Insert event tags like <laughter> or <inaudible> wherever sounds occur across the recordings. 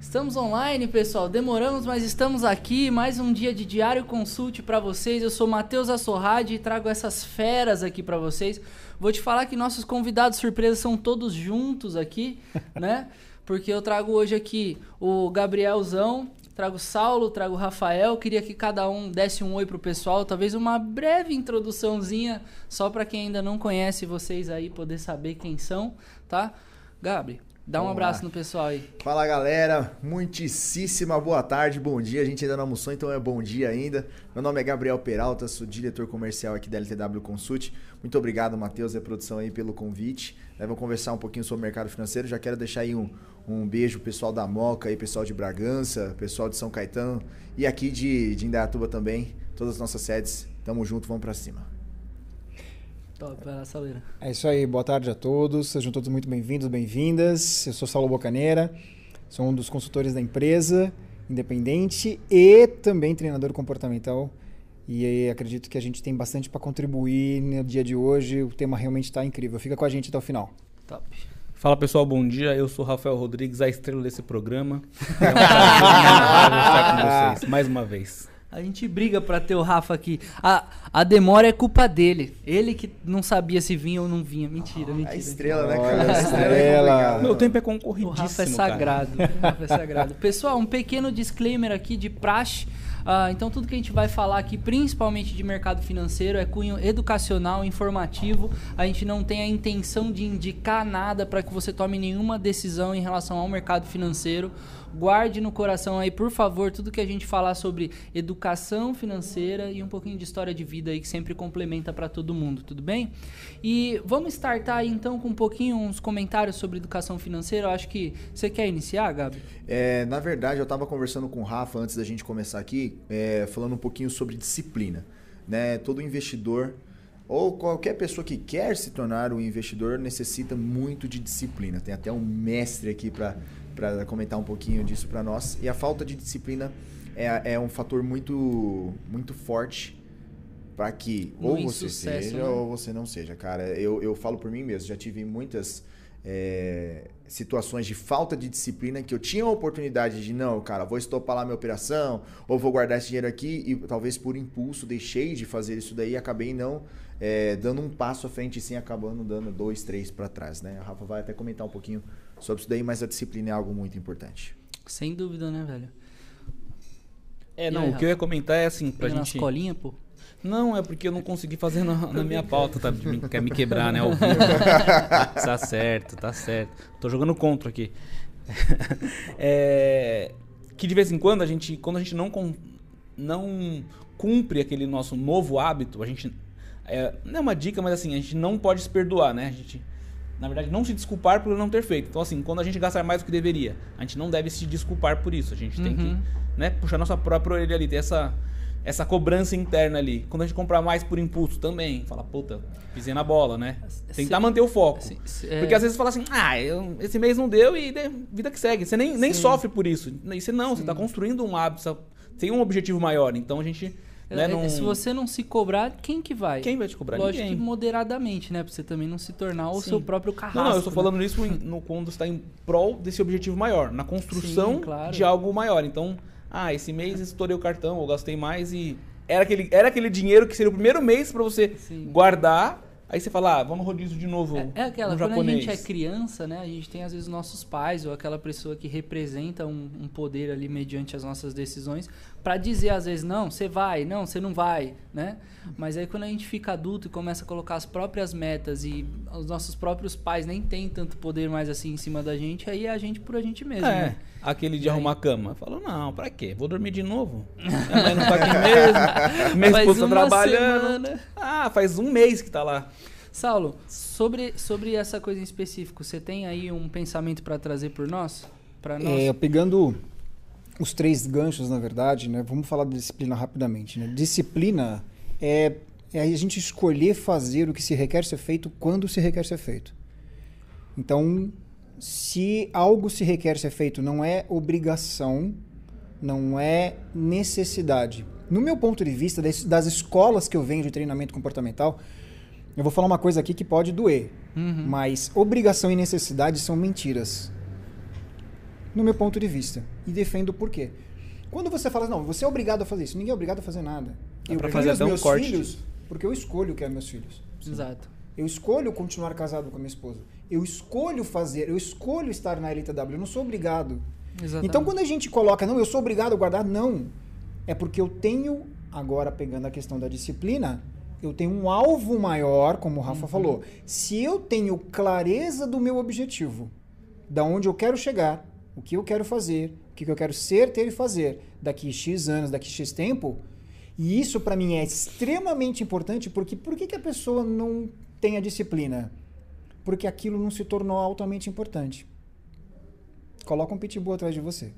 Estamos online, pessoal. Demoramos, mas estamos aqui. Mais um dia de Diário Consulte para vocês. Eu sou Matheus Assorrade e trago essas feras aqui para vocês. Vou te falar que nossos convidados surpresa são todos juntos aqui, <laughs> né? Porque eu trago hoje aqui o Gabrielzão, trago Saulo, trago Rafael. Queria que cada um desse um oi pro pessoal, talvez uma breve introduçãozinha só para quem ainda não conhece vocês aí poder saber quem são, tá? Gabri, Dá um Vamos abraço lá. no pessoal aí. Fala galera, muitíssima boa tarde, bom dia. A gente ainda não almoçou, então é bom dia ainda. Meu nome é Gabriel Peralta, sou diretor comercial aqui da LTW Consult. Muito obrigado, Matheus e a produção aí pelo convite. Vamos conversar um pouquinho sobre o mercado financeiro. Já quero deixar aí um, um beijo pessoal da Moca, aí, pessoal de Bragança, pessoal de São Caetano e aqui de, de Indaiatuba também. Todas as nossas sedes. Tamo junto, vamos para cima. Top, vai Saleira. É isso aí, boa tarde a todos, sejam todos muito bem-vindos, bem-vindas. Eu sou Saulo Bocaneira, sou um dos consultores da empresa, independente e também treinador comportamental. E acredito que a gente tem bastante para contribuir no dia de hoje. O tema realmente está incrível. Fica com a gente até o final. Top. Fala pessoal, bom dia. Eu sou Rafael Rodrigues, a estrela desse programa. <laughs> É um prazer estar com vocês mais uma vez. A gente briga pra ter o Rafa aqui. A, a demora é culpa dele. Ele que não sabia se vinha ou não vinha. Mentira, mentira. A estrela, né, cara? A estrela. É Meu tempo é concorridíssimo, O Rafa é sagrado. O <laughs> Rafa é sagrado. Pessoal, um pequeno disclaimer aqui de praxe. Uh, então, tudo que a gente vai falar aqui, principalmente de mercado financeiro, é cunho educacional, informativo. A gente não tem a intenção de indicar nada para que você tome nenhuma decisão em relação ao mercado financeiro. Guarde no coração aí, por favor, tudo que a gente falar sobre educação financeira e um pouquinho de história de vida aí que sempre complementa para todo mundo, tudo bem? E vamos startar aí então com um pouquinho uns comentários sobre educação financeira. Eu acho que você quer iniciar, Gabi? É, na verdade, eu estava conversando com o Rafa antes da gente começar aqui, é, falando um pouquinho sobre disciplina. Né? Todo investidor ou qualquer pessoa que quer se tornar um investidor necessita muito de disciplina. Tem até um mestre aqui para para comentar um pouquinho disso para nós. E a falta de disciplina é, é um fator muito, muito forte para que ou você seja né? ou você não seja. Cara, eu, eu falo por mim mesmo, já tive muitas é, situações de falta de disciplina que eu tinha a oportunidade de, não, cara, vou estopar lá minha operação, ou vou guardar esse dinheiro aqui, e talvez por impulso deixei de fazer isso daí e acabei não é, dando um passo à frente e sim acabando dando dois, três para trás. Né? A Rafa vai até comentar um pouquinho sobre isso daí, mas a disciplina é algo muito importante. Sem dúvida, né, velho? É, não, aí, o que eu ia comentar é assim, pra gente... escolinha, pô? Não, é porque eu não consegui fazer na, na minha pauta, tá? Quer me quebrar, né? Ao vivo. <laughs> tá certo, tá certo. Tô jogando contra aqui. <laughs> é, que de vez em quando a gente, quando a gente não, não cumpre aquele nosso novo hábito, a gente. É, não é uma dica, mas assim, a gente não pode se perdoar, né? A gente na verdade, não se desculpar por não ter feito. Então, assim, quando a gente gastar mais do que deveria, a gente não deve se desculpar por isso. A gente uhum. tem que uhum. né, puxar nossa própria orelha ali, ter essa, essa cobrança interna ali. Quando a gente comprar mais por impulso também, fala, puta, pisei na bola, né? Tentar se, manter o foco. Se, se, é... Porque às vezes você fala assim, ah, eu, esse mês não deu e vida que segue. Você nem, nem sofre por isso. E você não, Sim. você está construindo um hábito, você tem um objetivo maior. Então a gente né, é, Se você não se cobrar, quem que vai? Quem vai te cobrar? Lógico Ninguém. que moderadamente, né? Pra você também não se tornar o seu próprio carrasco. Não, não eu estou né? falando isso <laughs> no, quando está em prol desse objetivo maior, na construção Sim, claro. de algo maior. Então, ah, esse mês estourei o cartão, ou gastei mais e era aquele, era aquele dinheiro que seria o primeiro mês para você Sim. guardar Aí você fala, ah, vamos rodízio de novo. É, é aquela, quando japonês. a gente é criança, né? A gente tem às vezes nossos pais ou aquela pessoa que representa um, um poder ali mediante as nossas decisões para dizer às vezes, não, você vai, não, você não vai, né? Mas aí quando a gente fica adulto e começa a colocar as próprias metas e os nossos próprios pais nem têm tanto poder mais assim em cima da gente, aí é a gente por a gente mesmo, é. né? aquele de e arrumar a cama. Falou, não, pra quê? Vou dormir de novo. Minha mãe não tá aqui mesmo. <laughs> Minha esposa tá trabalhando. Semana. Ah, faz um mês que tá lá. Saulo, sobre, sobre essa coisa em específico, você tem aí um pensamento para trazer por nós? Para nós? É, pegando os três ganchos, na verdade, né? Vamos falar de disciplina rapidamente. Né? Disciplina é, é a gente escolher fazer o que se requer ser feito quando se requer ser feito. Então, se algo se requer ser feito, não é obrigação, não é necessidade. No meu ponto de vista, das escolas que eu venho de treinamento comportamental, eu vou falar uma coisa aqui que pode doer, uhum. mas obrigação e necessidade são mentiras. no meu ponto de vista. E defendo por quê. Quando você fala, não, você é obrigado a fazer isso, ninguém é obrigado a fazer nada. Dá pra crio fazer os até um meus corte filhos porque eu escolho que é meus filhos. Exato. Eu escolho continuar casado com a minha esposa. Eu escolho fazer, eu escolho estar na Elite W, eu não sou obrigado. Exatamente. Então quando a gente coloca, não, eu sou obrigado a guardar, não. É porque eu tenho, agora pegando a questão da disciplina, eu tenho um alvo maior, como o Rafa falou. Se eu tenho clareza do meu objetivo, da onde eu quero chegar, o que eu quero fazer, o que eu quero ser, ter e fazer daqui X anos, daqui X tempo, e isso para mim é extremamente importante, porque por que, que a pessoa não tem a disciplina? Porque aquilo não se tornou altamente importante. Coloca um pitbull atrás de você.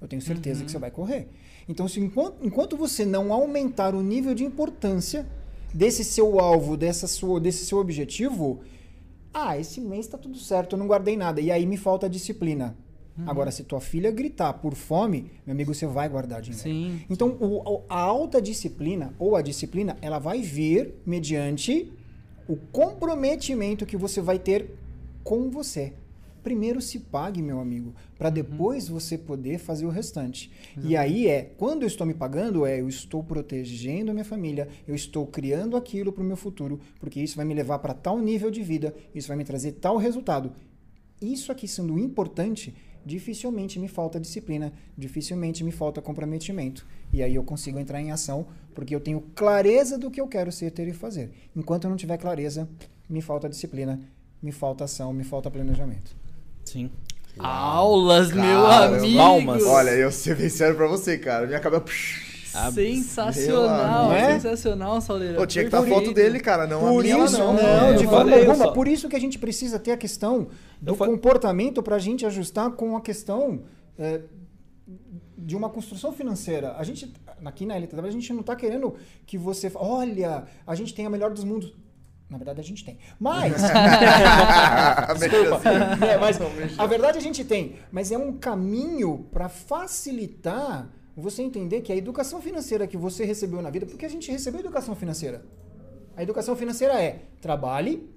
Eu tenho certeza que você vai correr. Então, se enquanto, enquanto você não aumentar o nível de importância desse seu alvo, dessa sua, desse seu objetivo, ah, esse mês tá tudo certo, eu não guardei nada. E aí me falta disciplina. Agora, se tua filha gritar por fome, meu amigo, você vai guardar dinheiro. Sim. Então, o- a alta disciplina ou a disciplina, ela vai vir mediante o comprometimento que você vai ter com você. Primeiro se pague, meu amigo, para depois você poder fazer o restante. E aí é, quando eu estou me pagando, é eu estou protegendo a minha família, eu estou criando aquilo para o meu futuro, porque isso vai me levar para tal nível de vida, isso vai me trazer tal resultado. Isso aqui sendo importante, dificilmente me falta disciplina, dificilmente me falta comprometimento. E aí eu consigo entrar em ação, porque eu tenho clareza do que eu quero ser, ter e fazer. Enquanto eu não tiver clareza, me falta disciplina, me falta ação, me falta planejamento. Sim. Aulas, meu Caramba. amigo. Palmas. Olha, eu ser bem sério pra você, cara. Minha cabeça. Sensacional, Meu amigo. sensacional, Sauleira. Pô, tinha que estar a foto dele, cara. Não a Por minha, isso, não. não, eu de forma alguma. Por isso que a gente precisa ter a questão do Eu comportamento para a gente ajustar com a questão é, de uma construção financeira. A gente, aqui na LTW, a gente não está querendo que você. Olha, a gente tem a melhor dos mundos. Na verdade, a gente tem. Mas. <laughs> Desculpa. É, mas a verdade a gente tem. Mas é um caminho para facilitar você entender que a educação financeira que você recebeu na vida. Porque a gente recebeu educação financeira. A educação financeira é trabalhe,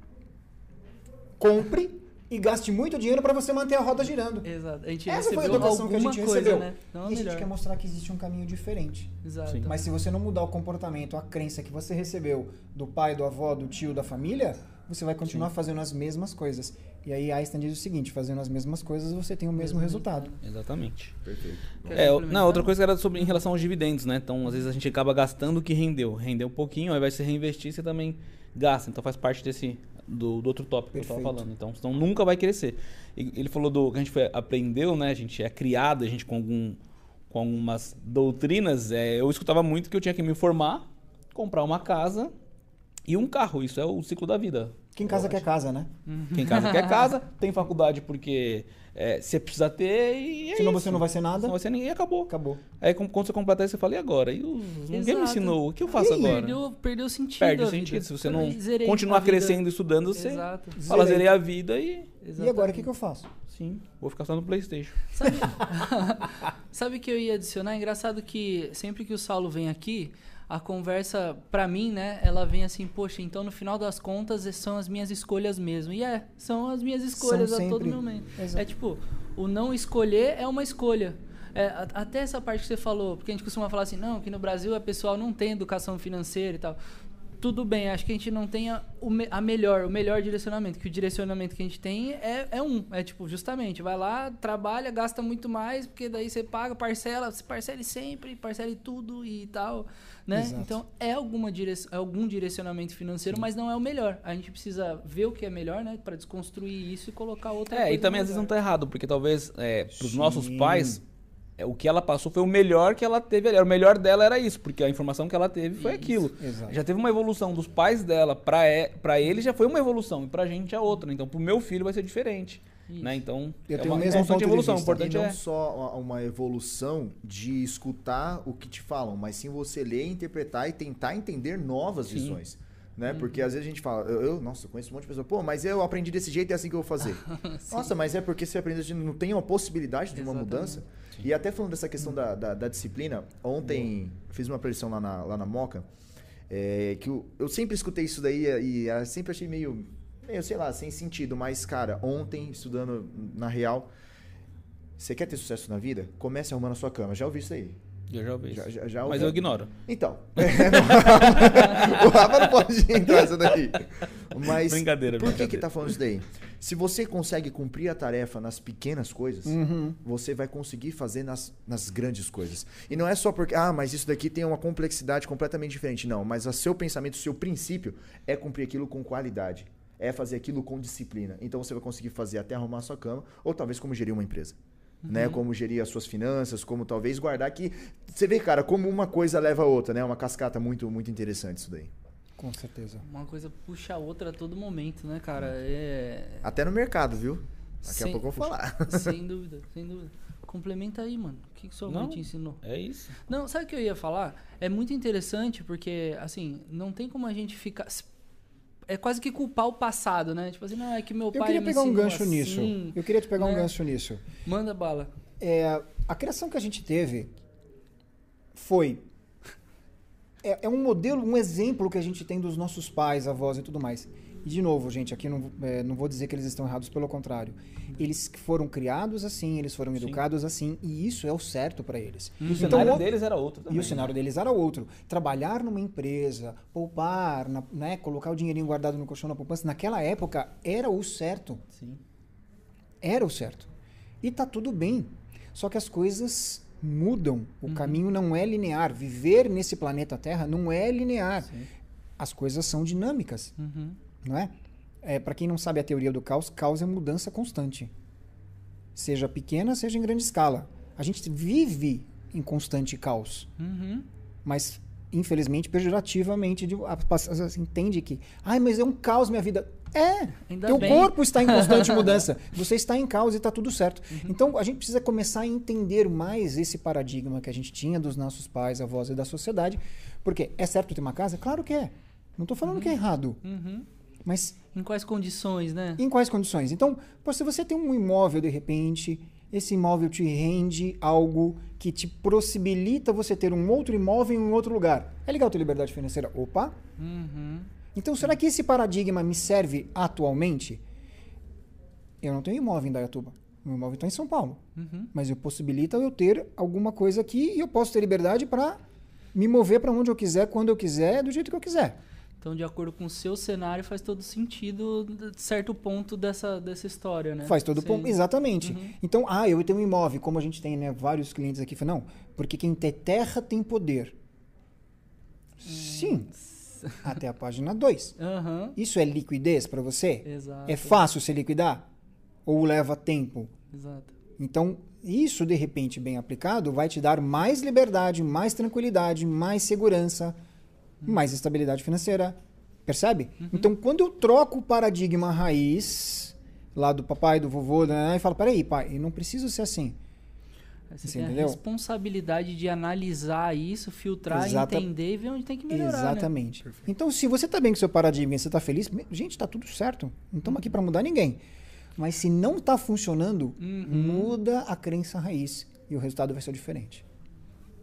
compre e gaste muito dinheiro para você manter a roda girando. Exato. A gente Essa foi a educação que a gente coisa, recebeu. né? Não e a gente quer mostrar que existe um caminho diferente. Exato. Sim. Mas se você não mudar o comportamento, a crença que você recebeu do pai, do avó, do tio, da família, você vai continuar fazendo as mesmas coisas. E aí Einstein diz o seguinte: fazendo as mesmas coisas, você tem o mesmo resultado. Exatamente. Perfeito. É, não, outra coisa era sobre em relação aos dividendos, né? Então, às vezes a gente acaba gastando o que rendeu. Rendeu um pouquinho, aí vai se reinvestir, você também gasta. Então faz parte desse do, do outro tópico que eu Perfeito. tava falando. Então, senão nunca vai crescer. Ele falou do que a gente foi, aprendeu, né? A gente é criado, a gente com algum com algumas doutrinas, é, eu escutava muito que eu tinha que me formar, comprar uma casa e um carro. Isso é o ciclo da vida. Quem casa quer casa, né? Quem casa quer <laughs> casa, tem faculdade porque é, você precisa ter e é Senão isso. você não vai ser nada. Senão você nem acabou. Acabou. Aí quando você completar isso, você fala, e agora? E os- ninguém me ensinou. O que eu faço agora? Perdeu, perdeu o sentido. Perde o sentido. vida. Se você não Zerei continuar crescendo e estudando, você Exato. fala, Zerei. zerei a vida e... E agora o que, que eu faço? Sim, vou ficar só no Playstation. Sabe, <laughs> sabe o que eu ia adicionar? Engraçado que sempre que o Saulo vem aqui, a conversa, pra mim, né, ela vem assim, poxa, então no final das contas são as minhas escolhas mesmo. E é, são as minhas escolhas São a todo sempre. momento. Exato. É tipo, o não escolher é uma escolha. É, até essa parte que você falou, porque a gente costuma falar assim, não, que no Brasil a pessoal não tem educação financeira e tal. Tudo bem, acho que a gente não tem a, a melhor, o melhor direcionamento, que o direcionamento que a gente tem é, é um, é tipo, justamente, vai lá, trabalha, gasta muito mais, porque daí você paga, parcela, você parcele sempre, parcele tudo e tal, né? Exato. Então, é, alguma é algum direcionamento financeiro, mas não é o melhor. A gente precisa ver o que é melhor, né, para desconstruir isso e colocar outra É, coisa e também no às vezes não lugar. tá errado, porque talvez é, pros Sim. nossos pais, é, o que ela passou foi o melhor que ela teve ali. O melhor dela era isso, porque a informação que ela teve foi Isso. aquilo. Exato. Já teve uma evolução dos pais dela e, pra ele, já foi uma evolução, e pra gente é outra. Então, pro meu filho vai ser diferente. Né? Então, Eu é uma mesmo constante ponto de evolução. O vista. E importante não é. só uma- evolução de escutar o que te falam, mas sim você ler, interpretar e tentar entender novas Sim. visões. Né? Porque às vezes a gente fala, eu, eu- nossa, eu conheço um monte de pessoa, pô, mas eu aprendi desse jeito e é assim que eu vou fazer. <laughs> nossa, mas é porque você aprendeu, assim, não tem uma possibilidade de uma Exatamente. mudança. E até falando dessa questão da, da, da disciplina, ontem fiz uma preleção lá na, lá na Moca, é, que eu, eu sempre escutei isso daí e, e ah, sempre achei meio, meio, sei lá, sem sentido, mas, cara, ontem, estudando na real, Você quer ter sucesso na vida? Comece arrumando a sua cama. Já ouvi isso aí. Eu já ouvi Já, isso. já, já Mas ouvi- eu ignoro. Então. <laughs> <laughs> o Rafa não pode entrar nessa daí. Mas Brincadeira, por que brincadeira. que tá falando isso daí? Se você consegue cumprir a tarefa nas pequenas coisas, Uhum. você vai conseguir fazer nas, nas grandes coisas. E não é só porque, ah, mas isso daqui tem uma complexidade completamente diferente. Não, mas o seu pensamento, o seu princípio é cumprir aquilo com qualidade. É fazer aquilo com disciplina. Então você vai conseguir fazer até arrumar a sua cama, ou talvez como gerir uma empresa. Né? Como gerir as suas finanças, como talvez guardar que. Você vê, cara, como uma coisa leva a outra, né? Uma cascata muito, muito interessante isso daí. Com certeza. Uma coisa puxa a outra a todo momento, né, cara? É. Até no mercado, viu? Daqui Sem- a pouco eu vou falar. <laughs> Sem dúvida, sem dúvida. Complementa aí, mano. O que, que sua mãe te ensinou? É isso. Não, sabe o que eu ia falar? É muito interessante porque, assim, não tem como a gente ficar. É quase que culpar o passado, né? Tipo assim, não, é que meu Eu pai queria me pegar um gancho assim. nisso. Eu queria te pegar um né? gancho nisso. Manda bala. É, a criação que a gente teve foi. É, é um modelo, um exemplo que a gente tem dos nossos pais, avós e tudo mais. E, de novo, gente, aqui não, é, não vou dizer que eles estão errados, pelo contrário. Eles foram criados assim, eles foram educados assim, e isso é o certo para eles. E o Então, cenário deles era outro também. E o cenário deles era outro. Trabalhar numa empresa, poupar, na- né, colocar o dinheirinho guardado no colchão na poupança, naquela época era o certo. Sim. Era o certo. E tá tudo bem. Só que as coisas mudam. O caminho não é linear. Viver nesse planeta Terra não é linear. Sim. As coisas são dinâmicas, Uhum. Não é? é para quem não sabe a teoria do caos, caos é mudança constante. Seja pequena, seja em grande escala. A gente vive em constante caos Uhum. mas infelizmente pejorativamente a- entende que ai mas é um caos minha vida é Ainda teu bem. corpo está em constante <laughs> mudança você está em caos e está tudo certo Uhum. então a gente precisa começar a entender mais esse paradigma que a gente tinha dos nossos pais avós e da sociedade porque é certo ter uma casa claro que é não estou falando que é errado Uhum. Mas Em quais condições, né? em quais condições? Então, se você tem um imóvel de repente, esse imóvel te rende algo que te possibilita você ter um outro imóvel em um outro lugar. É legal ter liberdade financeira? Opa! Uhum. Então, será que esse paradigma me serve atualmente? Eu não tenho imóvel em Dayatuba. Meu imóvel está em São Paulo. Uhum. Mas eu possibilita eu ter alguma coisa aqui e eu posso ter liberdade para me mover para onde eu quiser, quando eu quiser, do jeito que eu quiser. Então, de acordo com o seu cenário, faz todo sentido de certo ponto dessa, dessa história, né? Faz todo Sim. ponto. Exatamente. Uhum. Então, ah, eu tenho um imóvel, como a gente tem né, vários clientes aqui. Não, porque quem tem terra tem poder. Sim. <laughs> Até a página 2. Aham. Isso é liquidez para você? Exato. É fácil se liquidar? Ou leva tempo? Exato. Então, isso de repente bem aplicado vai te dar mais liberdade, mais tranquilidade, mais segurança, mais estabilidade financeira. Percebe? Então, quando eu troco o paradigma raiz lá do papai, do vovô, né, e falo, peraí, pai, eu não preciso ser assim. Você Você tem entendeu? a responsabilidade de analisar isso, filtrar, Exata- entender e ver onde tem que melhorar. né? Exatamente. Então, se você tá bem com seu paradigma e você tá feliz, gente, tá tudo certo. Não estamos aqui para mudar ninguém. Mas se não tá funcionando, Uhum. muda a crença raiz e o resultado vai ser diferente.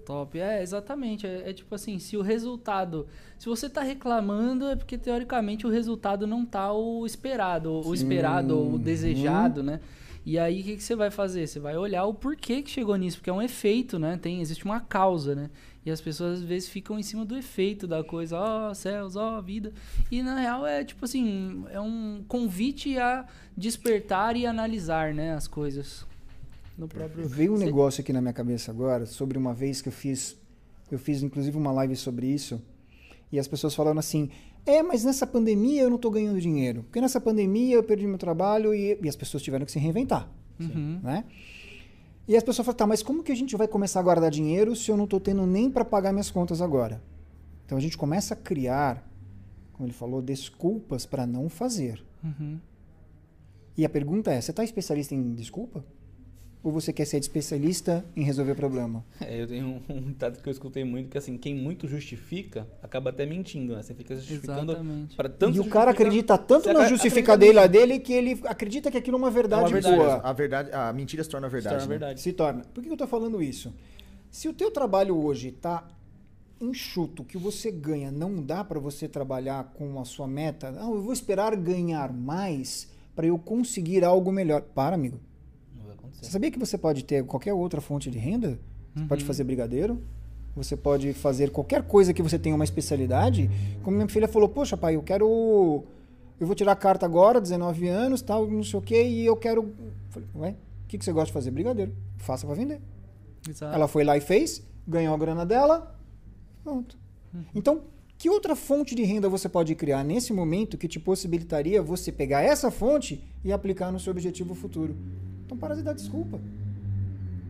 Top. É, exatamente. É, é tipo assim, se o resultado. Se você tá reclamando, é porque teoricamente o resultado não tá o esperado, o esperado, ou o desejado, né? E aí o que, que você vai fazer? Você vai olhar o porquê que chegou nisso, porque é um efeito, né? Tem, existe uma causa, né? E as pessoas às vezes ficam em cima do efeito da coisa, ó céus, ó vida. E na real é tipo assim, é um convite a despertar e analisar, né, as coisas. No próprio Veio um negócio aqui na minha cabeça agora sobre uma vez que eu fiz, eu fiz inclusive uma live sobre isso, e as pessoas falando assim: "É, mas nessa pandemia eu não tô ganhando dinheiro, porque nessa pandemia eu perdi meu trabalho e, e as pessoas tiveram que se reinventar, Uhum. né? E as pessoas falam: "Tá, mas como que a gente vai começar a guardar dinheiro se eu não tô tendo nem para pagar minhas contas agora?" Então a gente começa a criar, como ele falou, desculpas para não fazer. Uhum. E a pergunta é: você está especialista em desculpa? Ou você quer ser especialista em resolver problema? <laughs> É, eu tenho um, um ditado que eu escutei muito, que assim, quem muito justifica, acaba até mentindo, né? Você fica justificando para tanto e o cara acredita tanto na justificadeira dele que ele acredita que aquilo é uma verdade, verdade. boa. A verdade, a mentira se torna Se verdade. torna né? verdade. Se torna. Por que eu estou falando isso? Se o teu trabalho hoje está enxuto, o que você ganha não dá para você trabalhar com a sua meta, não, eu vou esperar ganhar mais para eu conseguir algo melhor. Para, amigo. Você sabia que você pode ter qualquer outra fonte de renda? Você pode Uhum. fazer brigadeiro, você pode fazer qualquer coisa que você tenha uma especialidade. Como minha filha falou, poxa pai, eu quero... Eu vou tirar a carta agora, 19 anos, tal, não sei o quê, e eu quero... Falei, ué, o que, que você gosta de fazer? Brigadeiro. Faça para vender. Exato. Ela foi lá e fez, ganhou a grana dela, pronto. Então, que outra fonte de renda você pode criar nesse momento que te possibilitaria você pegar essa fonte e aplicar no seu objetivo futuro? Então, para de dar desculpa.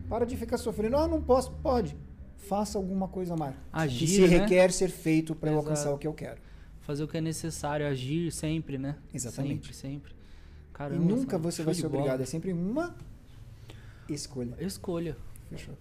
Para de ficar sofrendo. Ah, não posso. Pode. Faça alguma coisa a mais. Agir, que se né? requer ser feito para eu alcançar o que eu quero. Fazer o que é necessário, agir sempre, né? Exatamente. Sempre, sempre. E Caramba. nunca mano, você vai ser bola. obrigado. É sempre uma escolha. Escolha. Fechou.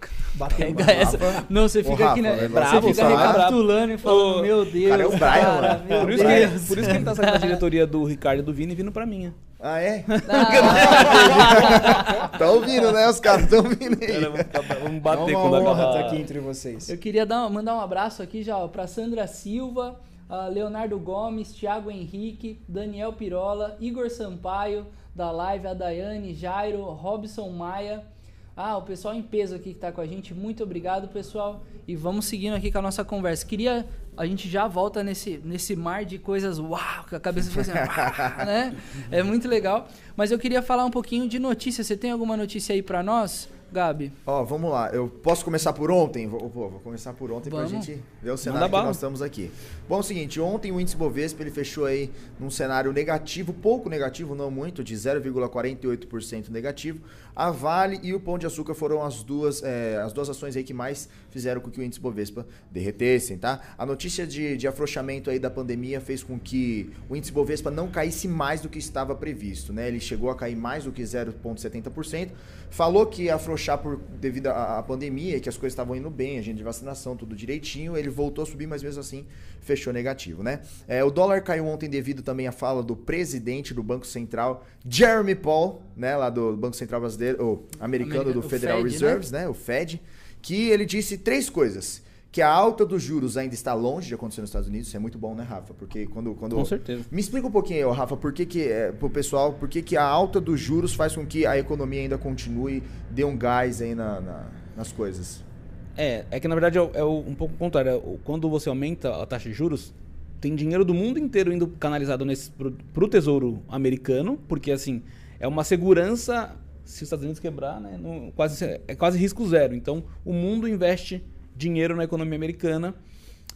<laughs> Bateu essa. Não, você fica Rafa, aqui, né? é Você bravo, fica recapitulando e falando, meu Deus. cara é o Brian, cara, mano. Por isso, que, por isso que ele tá saindo da <laughs> diretoria do Ricardo e do Vini e vindo pra minha. Ah, é? <laughs> Tá ouvindo, né? Os caras estão ouvindo aí. Cara, vamos, É bater uma quando honra acabar. estar aqui entre vocês. Eu queria dar, mandar um abraço aqui já ó, pra Sandra Silva, Leonardo Gomes, Thiago Henrique, Daniel Pirola, Igor Sampaio, da live, a Daiane, Jairo, Robson Maia. Ah, o pessoal em peso aqui que tá com a gente. Muito obrigado, pessoal. E vamos seguindo aqui com a nossa conversa. Queria. A gente já volta nesse, nesse mar de coisas. Uau! Que a cabeça fica assim. uau, né? É muito legal. Mas eu queria falar um pouquinho de notícia. Você tem alguma notícia aí pra nós, Gabi? Ó, vamos lá. Eu posso começar por ontem? Vou, pô, vou começar por ontem Vamos. pra gente ver o cenário que nós estamos aqui. Bom, é o seguinte, ontem o índice Bovespa ele fechou aí num cenário negativo, pouco negativo, não muito, de 0,48% negativo. A Vale e o Pão de Açúcar foram as duas, é, as duas ações aí que mais fizeram com que o índice Bovespa derretessem, tá? A notícia de, de afrouxamento aí da pandemia fez com que o índice Bovespa não caísse mais do que estava previsto, né? Ele chegou a cair mais do que 0,70%. Falou que ia afrouxar por, devido à, pandemia que as coisas estavam indo bem, a gente de vacinação, tudo direitinho. Ele voltou a subir, mas mesmo assim fechou negativo, né? É, o dólar caiu ontem devido também à fala do presidente do Banco Central, Jeremy Paul, né? Lá do Banco Central brasileiro, ou americano America- do Federal Fed, né? Reserves, né? O Fed, que ele disse três coisas. Que a alta dos juros ainda está longe de acontecer nos Estados Unidos. Isso é muito bom, né, Rafa? Porque quando. quando... Com certeza. Me explica um pouquinho aí, Rafa, por que, que é, pro pessoal, por que, que a alta dos juros faz com que a economia ainda continue, dê um gás aí na, na- nas coisas? É, é que na verdade é, é um pouco o contrário. É Quando você aumenta a taxa de juros, tem dinheiro do mundo inteiro indo canalizado nesse, pro, pro tesouro americano, porque assim, é uma segurança. Se os Estados Unidos quebrar, né, não- quase, é quase risco zero. Então, o mundo investe dinheiro na economia americana.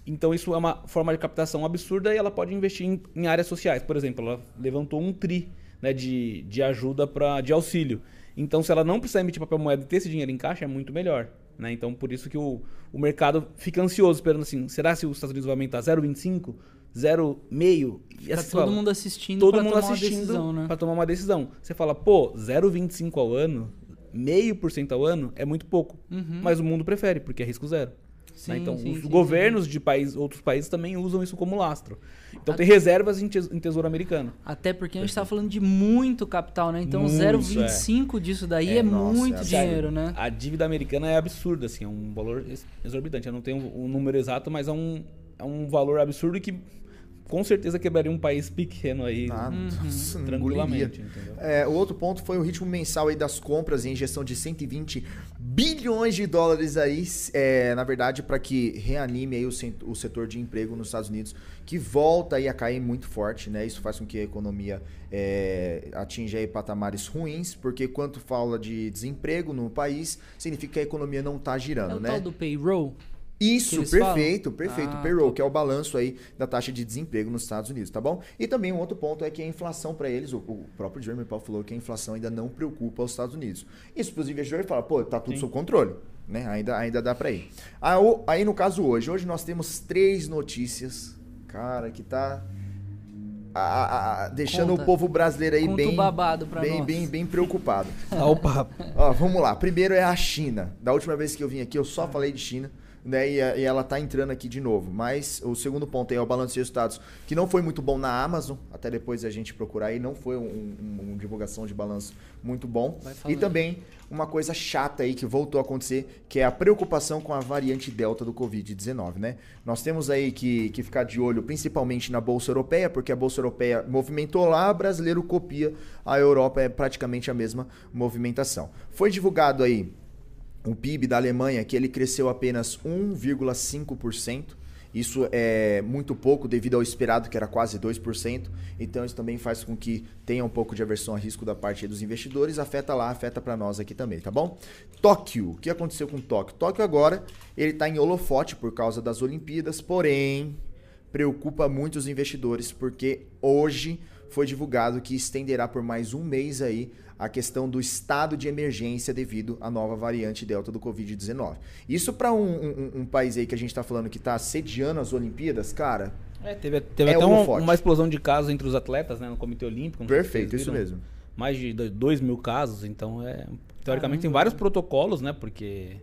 Então, isso é uma forma de captação absurda e ela pode investir em, em áreas sociais. Por exemplo, ela levantou um TRI né, de, de ajuda pra, de auxílio. Então, se ela não precisar emitir papel moeda e ter esse dinheiro em caixa, é muito melhor. Né? Então, por isso que o, o mercado fica ansioso, esperando assim, será se os Estados Unidos vai aumentar 0,25? 0,5? E Fica assim todo fala, mundo assistindo todo pra mundo tomar uma assistindo decisão, né? para tomar uma decisão. Você fala, pô, 0,25 ao ano, meio por cento ao ano é muito pouco. Mas o mundo prefere, porque é risco zero. Né? Sim, Então, sim, os sim, governos de país, outros países também usam isso como lastro. Então, tem reservas em, tes- em tesouro americano. Até porque a gente tá falando de muito capital, né? Então Muito, 0,25 disso daí é, nossa, muito é dinheiro, né? A dívida americana é absurda, assim, é um valor ex- exorbitante. Eu não tenho o número exato, mas é um, é um valor absurdo que com certeza quebraria um país pequeno aí Ah, Uhum. nossa, não tranquilamente? É, o outro ponto foi o ritmo mensal aí das compras e injeção de 120 bilhões de dólares aí, é, na verdade, para que reanime aí o, o setor de emprego nos Estados Unidos, que volta aí a cair muito forte, né? Isso faz com que a economia é, atinja aí patamares ruins, porque quanto fala de desemprego no país, significa que a economia não está É girando, o né? tal do payroll. Isso, perfeito, falam? perfeito. Ah, Payroll, que é o balanço aí da taxa de desemprego nos Estados Unidos, tá bom? E também um outro ponto é que a inflação para eles, o, o próprio Jeremy Powell falou que a inflação ainda não preocupa os Estados Unidos. Isso para os investidores fala, pô, tá tudo Sim. sob controle, né? Ainda, ainda dá para ir. Ah, o- Aí no caso hoje, hoje nós temos três notícias, cara, que tá a- a- a- deixando Conta. o povo brasileiro aí Conta bem, babado pra bem, nós. bem, bem preocupado. <laughs> O papo. Ó, vamos lá. Primeiro é a China. Da última vez que eu vim aqui, eu só falei de China. Né? E, e ela tá entrando aqui de novo. Mas o segundo ponto aí é o balanço de resultados, que não foi muito bom na Amazon, até depois a gente procurar aí, não foi um, um- uma divulgação de balanço muito bom. E também uma coisa chata aí que voltou a acontecer, que é a preocupação com a variante Delta do Covid-19, né? Nós temos aí que, que ficar de olho principalmente na Bolsa Europeia, porque a Bolsa Europeia movimentou lá, o brasileiro copia, a Europa é praticamente a mesma movimentação. Foi divulgado aí o PIB da Alemanha, que ele cresceu apenas 1,5%. Isso é muito pouco devido ao esperado, que era quase 2%. Então, isso também faz com que tenha um pouco de aversão a risco da parte dos investidores. Afeta lá, afeta para nós aqui também, tá bom? Tóquio. O que aconteceu com Tóquio? Tóquio agora, ele está em holofote por causa das Olimpíadas, porém, preocupa muito os investidores, porque hoje foi divulgado que estenderá por mais um mês aí a questão do estado de emergência devido à nova variante Delta do Covid-19. Isso para um, um- um país aí que a gente está falando que está sediando as Olimpíadas, cara, É, teve teve É até um- uma explosão de casos entre os atletas, né, no Comitê Olímpico. perfeito, isso mesmo. Mais de 2 mil casos, então é. Teoricamente tem vários protocolos, né? Porque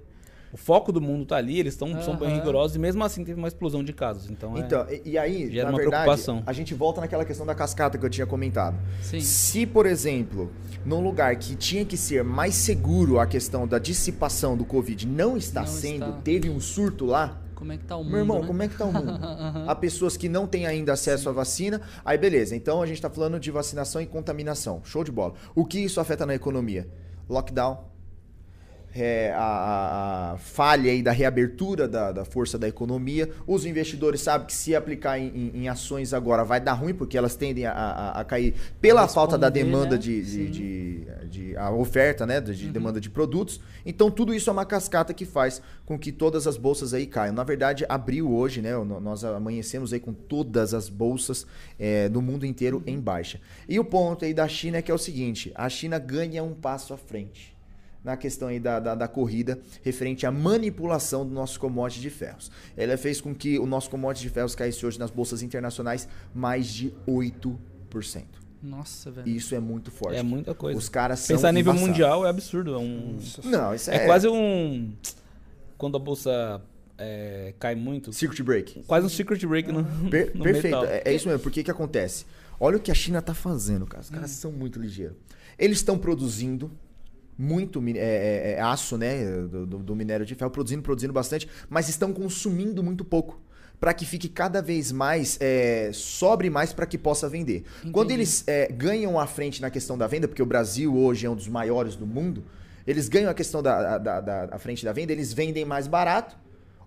o foco do mundo tá ali, eles tão, são bem rigorosos e mesmo assim teve uma explosão de casos. Então, é- Então, e, e aí, Gera na uma verdade, preocupação. a gente volta naquela questão da cascata que eu tinha comentado. Sim. Se, por exemplo, num lugar que tinha que ser mais seguro a questão da dissipação do Covid não está Não sendo, está. teve um surto lá, Como é que tá o mundo, Meu irmão, né? como é que tá o mundo? <laughs> Há pessoas que não têm ainda acesso à vacina. Aí, beleza. Então, a gente tá falando de vacinação e contaminação. Show de bola. O que isso afeta na economia? Lockdown. É, a, a- falha aí da reabertura da, da força da economia. Os investidores sabem que se aplicar em, em- em ações agora vai dar ruim, porque elas tendem a, a- a cair pela falta da demanda né? de, de, de- de- a oferta, né, de demanda de produtos. Então tudo isso é uma cascata que faz com que todas as bolsas aí caiam. Na verdade, abriu hoje, né? Nós amanhecemos aí com todas as bolsas é, do mundo inteiro em baixa. E o ponto aí da China é que é o seguinte: a China ganha um passo à frente na questão aí da, da, da corrida referente à manipulação do nosso commodity de ferros. Ela fez com que o nosso commodity de ferros caísse hoje nas bolsas internacionais mais de 8%. Nossa, velho. Isso é muito forte. é muita coisa. Os caras são Pensar a nível embaçados. mundial é absurdo. É, um, Não, isso é, é, quase um. Quando a bolsa é, cai muito. circuit break. Quase um secret break no, Per- <laughs> no perfeito, metal. é, é isso mesmo. Porque que acontece? Olha o que a China tá fazendo, cara. Os Hum. caras são muito ligeiros. Eles estão produzindo muito mi- é, é, é, aço, né, do, do- minério de ferro, produzindo, produzindo bastante, mas estão consumindo muito pouco. Para que fique cada vez mais, é, sobre mais para que possa vender. Quando eles é, ganham a frente na questão da venda, porque o Brasil hoje é um dos maiores do mundo, eles ganham a questão da, da, da, da frente da venda, eles vendem mais barato,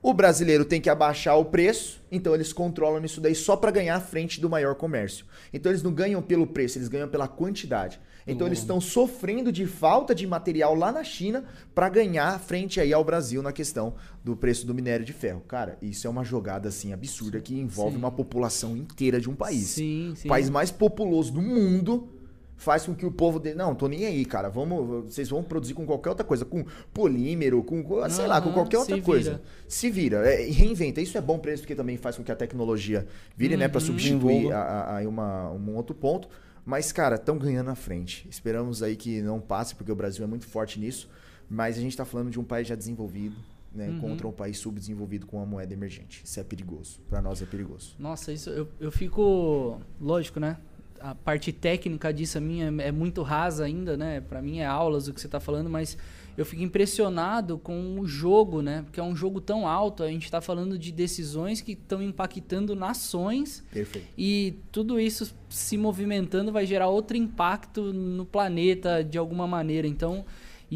o brasileiro tem que abaixar o preço, então eles controlam isso daí só para ganhar a frente do maior comércio. Então eles não ganham pelo preço, eles ganham pela quantidade. Então eles estão sofrendo de falta de material lá na China para ganhar frente aí ao Brasil na questão do preço do minério de ferro. Cara, isso é uma jogada assim absurda que envolve Sim. uma população inteira de um país. Sim, sim. O país mais populoso do mundo faz com que o povo dele, não, tô nem aí, cara. Vamos, vocês vão produzir com qualquer outra coisa, com polímero, com, sei lá, com qualquer se outra vira. coisa. Se vira, é, e reinventa. Isso é bom para eles porque também faz com que a tecnologia vire, né, para Uhum. substituir Desenvolva. a, a- aí uma, um outro ponto. Mas, cara, estão ganhando na frente. Esperamos aí que não passe, porque o Brasil é muito forte nisso. Mas a gente tá falando de um país já desenvolvido, né, Uhum. contra um país subdesenvolvido com uma moeda emergente. Isso é perigoso. Para nós é perigoso. Nossa, isso eu, eu fico. Lógico, né? A parte técnica disso a minha é, muito rasa ainda, né? Pra mim é aulas o que você tá falando, mas eu fico impressionado com o jogo, né? Porque é um jogo tão alto, a gente tá falando de decisões que estão impactando nações Perfeito. e tudo isso se movimentando vai gerar outro impacto no planeta de alguma maneira. Então,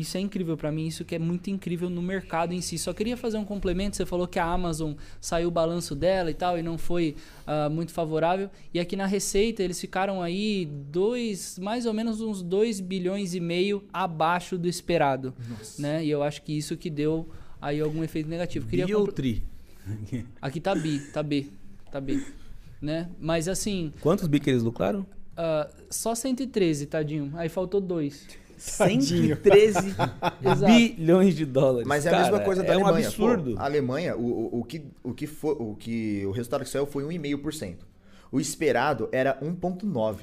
isso é incrível para mim, isso que é muito incrível no mercado em si. Só queria fazer um complemento, você falou que a Amazon saiu o balanço dela e tal e não foi ah, muito favorável. E aqui na receita eles ficaram aí dois, mais ou menos uns 2 bilhões e meio abaixo do esperado, né? E eu acho que isso que deu aí algum efeito negativo. Queria Bi compl- tri? Aqui tá B, tá B, tá B, né? Mas assim, Quantos bi que eles lucraram? ah, só 113, tadinho. Aí faltou dois. Tadinho. 113 <laughs> Exato. bilhões de dólares. Mas é a Cara, mesma coisa da é Alemanha. um Pô, absurdo. a Alemanha, o, o, o que, o, que foi, o que o resultado que saiu foi 1,5%. O esperado era 1,9%.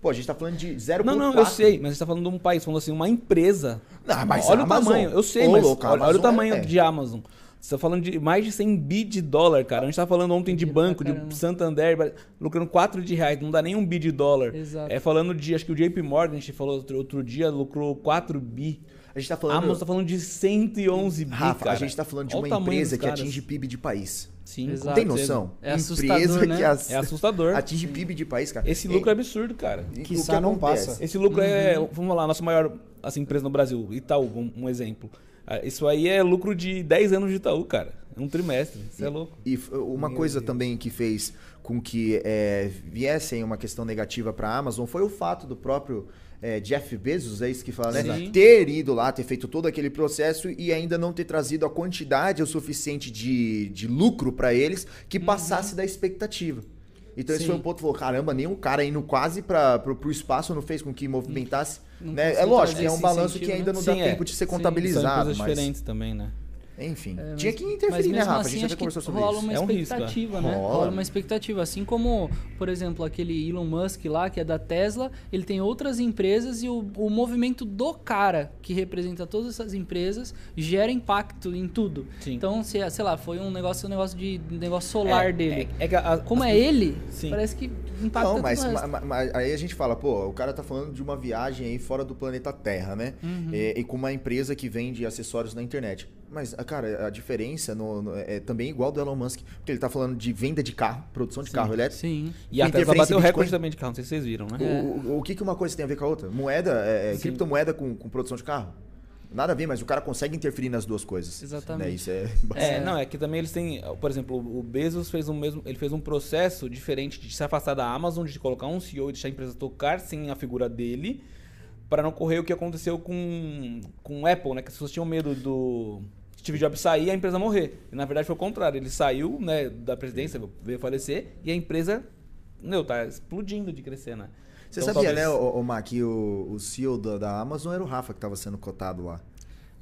Pô, a gente tá falando de 0,4%. Não, não, eu sei, mas você tá falando de um país, falando assim, uma empresa. Ah, mas olha a o tamanho, eu sei, Ô, mas louco, a olha, olha o Amazon tamanho é- de Amazon. Você tá falando de mais de 100 bi de dólar, cara. A gente tá falando ontem de banco, de Santander, lucrando 4 de reais, não dá nem um bi de dólar. Exato. É falando de, acho que o JP Morgan, a gente falou outro, outro dia, lucrou 4 bi. A gente tá A falando. Amazon tá falando de 111 bi, Rafa, cara. a gente tá falando de Olha uma empresa que atinge PIB de país. Sim, Exato. Tem noção? É assustador, empresa né? que as- É assustador. atinge PIB de país, cara. Esse lucro é absurdo, cara. E o que não passa. Esse lucro Uhum. é, vamos lá, a nossa maior assim, empresa no Brasil, Itaú, um, um exemplo. Ah, Isso aí é lucro de 10 anos de Itaú, cara. É um trimestre. Isso é louco. E uma Meu coisa Deus. também que fez com que é, viessem uma questão negativa para a Amazon foi o fato do próprio é, Jeff Bezos, é isso que fala, né? Sim. Ter ido lá, ter feito todo aquele processo e ainda não ter trazido a quantidade o suficiente de, de lucro para eles que passasse da expectativa. Então esse Sim. foi um ponto que falou, caramba, nenhum cara indo quase para o espaço não fez com que movimentasse. Não né? É lógico, é um esse balanço incentivo, que ainda né? não Sim, dá é. tempo de ser Sim, São contabilizado. coisas mas, diferentes também, né? Enfim, É, tinha mas- que mas interferir, né, mesmo Rafa? a assim, gente já acho que conversou sobre rola isso. uma É um risco, expectativa, é. né? Rola. Rola uma expectativa. Assim como, por exemplo, aquele Elon Musk lá, que é da Tesla, ele tem outras empresas e o, o movimento do cara, que representa todas essas empresas, gera impacto em tudo. Sim. Então, se, sei lá, foi um negócio, um negócio de um negócio solar É- dele. É, é que a- Como é pessoas- ele, Sim. parece que impacta Não, mas, tudo o resto. ma- ma- aí a gente fala, pô, o cara tá falando de uma viagem aí fora do planeta Terra, né? Uhum. É, e com uma empresa que vende acessórios na internet. Mas, ah, cara, a diferença no- no- é também igual do Elon Musk. Porque ele tá falando de venda de carro, produção de carro elétrico. Sim. E a Tesla bateu recorde também de carro, não sei se vocês viram, né? O, É. o- o que, que uma coisa tem a ver com a outra? Moeda, é, é, Sim. criptomoeda com, com produção de carro? Nada a ver, mas o cara consegue interferir nas duas coisas. Exatamente. Né? Isso é... <laughs> É, não, é que também eles têm, por exemplo, o Bezos fez um mesmo, ele fez um processo diferente de se afastar da Amazon, de colocar um CEO e deixar a empresa tocar sem a figura dele, para não correr o que aconteceu com com o Apple, né, que as pessoas tinham medo do Steve Jobs sair e a empresa morrer. E na verdade foi o contrário, ele saiu, né, da presidência, veio falecer e a empresa, meu, tá explodindo de crescer, né? Você Então, sabia, talvez- né, ô, ô, Mar, que o, o CEO da, da Amazon era o Rafa que estava sendo cotado lá.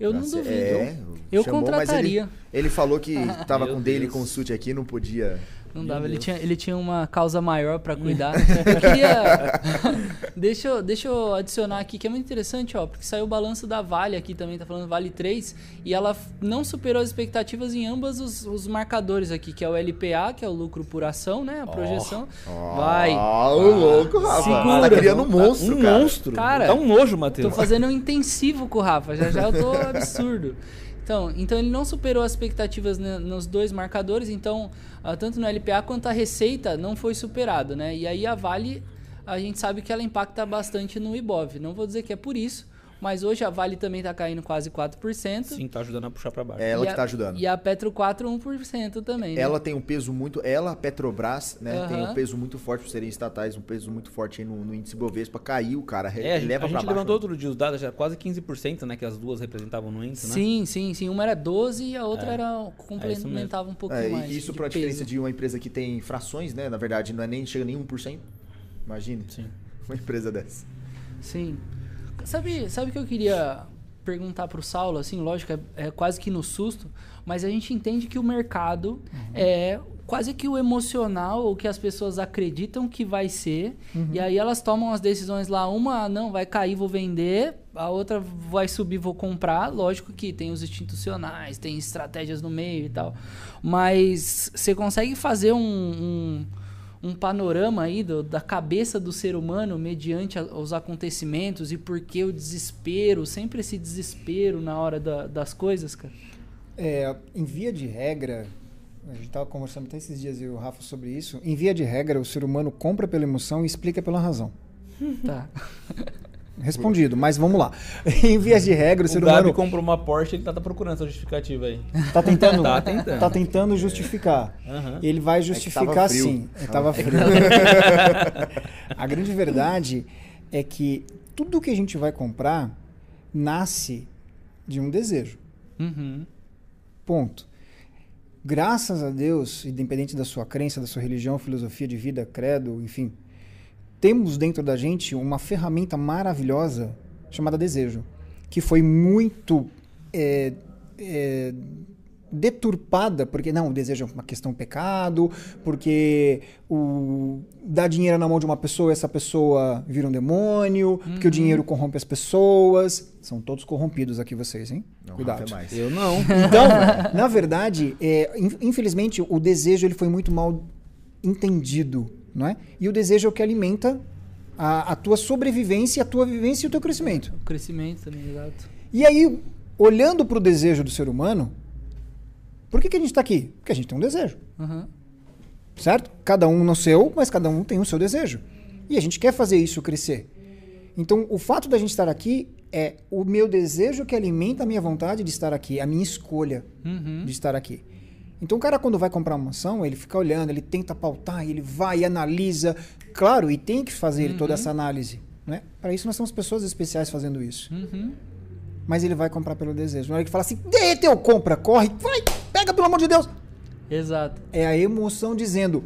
Eu não Pra ser- duvido. É, Eu chamou, mas contrataria. Ele, ele falou que <laughs> tava Meu com daily Deus. consult aqui, não podia. Não Meu dava, ele Deus. tinha, ele tinha uma causa maior pra cuidar. <laughs> eu queria. <laughs> deixa, eu, deixa eu adicionar aqui, que é muito interessante, ó, porque saiu o balanço da Vale aqui também, tá falando Vale 3, e ela não superou as expectativas em ambos os, os marcadores aqui, que é o LPA, que é o lucro por ação, né? A projeção. Vai. Ah, o louco, Rafa. Segura. Tá criando um monstro, um cara. monstro. Cara, tá um nojo, Tô Matheus. fazendo um intensivo com o Rafa, já já eu tô absurdo. <laughs> Então, então ele não superou as expectativas nos dois marcadores, então ah, tanto no LPA quanto a receita não foi superado, né? E aí a Vale, a gente sabe que ela impacta bastante no Ibov. Não vou dizer que é por isso, mas hoje a Vale também tá caindo quase 4%. Sim, tá ajudando a puxar pra baixo. É ela E que a- tá ajudando. E a Petro 4, 1% também. né? Ela tem um peso muito. Ela, a Petrobras, né? Tem um peso muito forte por serem estatais, um peso muito forte aí no, no índice Bovespa. Caiu, cara. É, a gente, leva a gente baixo. levantou outro dia os dados, já quase 15%, né? Que as duas representavam no índice, né? Sim, sim, sim. Uma era 12 e a outra É. era É complementava um pouquinho É, e mais. isso de pra diferença de uma empresa que tem frações, né? Na verdade, não é nem chega nem 1%. Imagine. Sim. <laughs> Uma empresa dessa. Sim. Sabe, sabe o que eu queria perguntar pro Saulo, assim, lógico, é, é quase que no susto, mas a gente entende que o mercado é quase que o emocional, o que as pessoas acreditam que vai ser, e aí elas tomam as decisões lá, uma, não, vai cair, vou vender, a outra vai subir, vou comprar, lógico que tem os institucionais, tem estratégias no meio e tal, mas você consegue fazer um- um um panorama aí do- da cabeça do ser humano mediante a- os acontecimentos e por que o desespero, sempre esse desespero na hora da- das coisas, cara? É, em via de regra, a gente estava conversando até esses dias e o Rafa sobre isso. Em via de regra, o ser humano compra pela emoção e explica pela razão. Tá. <laughs> Respondido, mas vamos lá. <laughs> em via de regra, o, O ser Gabi humano comprou uma Porsche, ele tá, tá procurando essa justificativa aí. tá tentando, Tá tentando. tá tentando justificar. Aham. Ele vai tava justificar frio. sim. É, Tava Tava frio. <laughs> a grande verdade é que tudo que a gente vai comprar nasce de um desejo. Uhum. Ponto. Graças a Deus, independente da sua crença, da sua religião, filosofia de vida, credo, enfim, temos dentro da gente uma ferramenta maravilhosa chamada desejo, que foi muito é, é, deturpada, porque não, o desejo é uma questão pecado, porque o dar dinheiro na mão de uma pessoa, essa pessoa vira um demônio, porque o dinheiro corrompe as pessoas. São todos corrompidos aqui vocês, hein? Não, Cuidado. Mais. Eu não. Então, na verdade, é, in- infelizmente, o desejo ele foi muito mal entendido, não é? E o desejo é o que alimenta a, a tua sobrevivência, a tua vivência e o teu crescimento. O crescimento também, exato. E aí, olhando para o desejo do ser humano, por que, que a gente está aqui? Porque a gente tem um desejo, Aham. certo? Cada um no seu, mas cada um tem o seu desejo. E a gente quer fazer isso crescer. Então, o fato da gente estar aqui é o meu desejo que alimenta a minha vontade de estar aqui, a minha escolha Uhum. de estar aqui. Então, o cara, quando vai comprar uma ação, ele fica olhando, ele tenta pautar, ele vai e analisa. Claro, e tem que fazer toda essa análise. Né? Para isso, nós temos pessoas especiais fazendo isso. Uhum. Mas ele vai comprar pelo desejo. Na hora que fala assim, teu compra, corre, vai, pega pelo amor de Deus. Exato. É a emoção dizendo,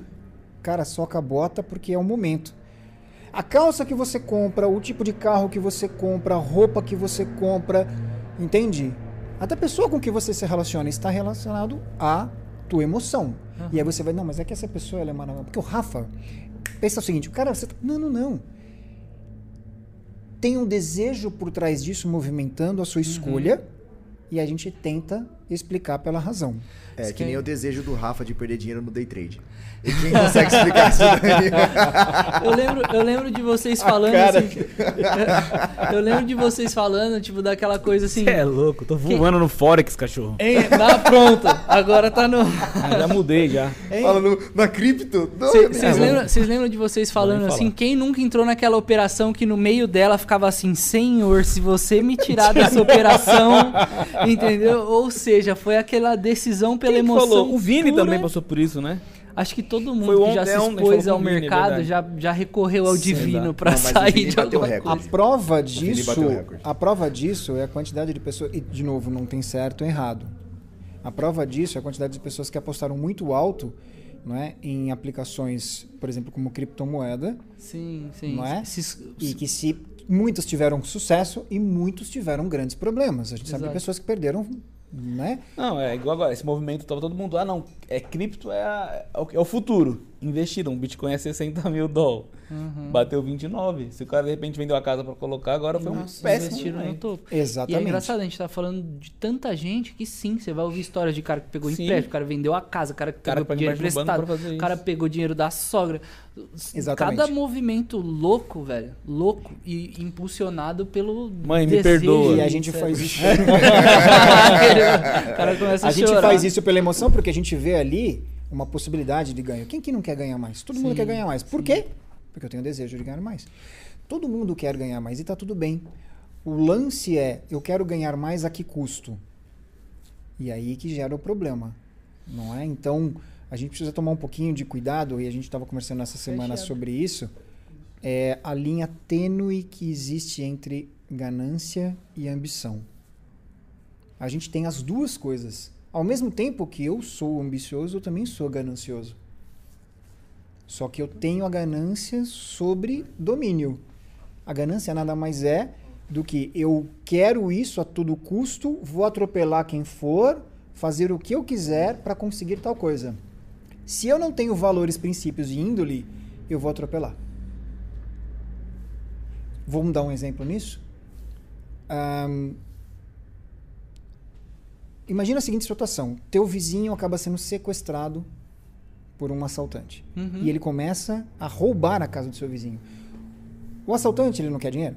cara, soca a bota porque é o momento. A calça que você compra, o tipo de carro que você compra, a roupa que você compra, entende? Até a pessoa com que você se relaciona está relacionado à tua emoção. E aí você vai, não, mas é que essa pessoa ela é maravilhosa. Porque o Rafa, pensa o seguinte, cara, você tá... Não, não, não. Tem um desejo por trás disso movimentando a sua escolha e a gente tenta explicar pela razão. É, Isso que nem que- o desejo do Rafa de perder dinheiro no day trade. E quem <laughs> consegue explicar isso daí? Eu lembro, eu lembro de vocês falando cara. assim. <laughs> eu lembro de vocês falando, tipo, daquela coisa assim. Você é louco, tô voando no Forex, cachorro. Hein, tá pronto. Agora tá no. <laughs> Ah, já mudei já. Fala no, na cripto? Vocês é, lembram, lembram de vocês falando assim? Quem nunca entrou naquela operação que no meio dela ficava assim: Senhor, se você me tirar dessa operação, entendeu? Ou seja, foi aquela decisão pela Quem que emoção. falou? O Vini pura. também passou por isso, né? Acho que todo mundo Foi que já se é ontem, expôs ao Vini, é mercado já, já recorreu ao Sim, divino o sair de bateu alguma recorde. A prova disso, a prova disso é a quantidade de pessoas e de novo não tem certo ou errado. A prova disso é a quantidade de pessoas que apostaram muito alto, não é, em aplicações, por exemplo, como criptomoeda, Sim, sim. Não é? Esses- e que se muitos tiveram sucesso e muitos tiveram grandes problemas. A gente sabe de Exato. pessoas que perderam, né? Não, é igual agora. Esse movimento tava todo mundo. Ah, não. É cripto, é, a- é, o, é futuro. Investiram. O Bitcoin é 60 mil dólares. Uhum. Bateu 29. Se o cara de repente vendeu a casa pra colocar, agora foi um Nossa, péssimo. investiram no topo. E Exatamente. é engraçado, a gente tá falando de tanta gente que sim, você vai ouvir histórias de cara que pegou Sim. empréstimo, o cara vendeu a casa, o cara que Cara pegou pega dinheiro emprestado, cara pegou dinheiro da sogra. Exatamente. Cada movimento louco, velho, louco e impulsionado pelo Mãe, me desejo, perdoa. E a gente sabe? faz <laughs> isso. o cara começa a, A gente chorar. faz isso pela emoção porque a gente vê ali uma possibilidade de ganho. Quem que não quer ganhar mais? Todo mundo Sim, quer ganhar mais. Por quê? Porque eu tenho desejo de ganhar mais. Todo mundo quer ganhar mais e tá tudo bem. O lance é, eu quero ganhar mais a que custo? E aí que gera o problema, não é? Então, a gente precisa tomar um pouquinho de cuidado, e a gente estava conversando essa semana Fechado. sobre isso, é a linha tênue que existe entre ganância e ambição. A gente tem as duas coisas. Ao mesmo tempo que eu sou ambicioso, eu também sou ganancioso. Só que eu tenho a ganância sobre domínio. A ganância nada mais é do que eu quero isso a todo custo, vou atropelar quem for, fazer o que eu quiser para conseguir tal coisa. Se eu não tenho valores, princípios e índole, eu vou atropelar. Vamos dar um exemplo nisso? Ahn, imagina a seguinte situação: teu vizinho acaba sendo sequestrado por um assaltante Uhum. e ele começa a roubar a casa do seu vizinho. O assaltante ele não quer dinheiro,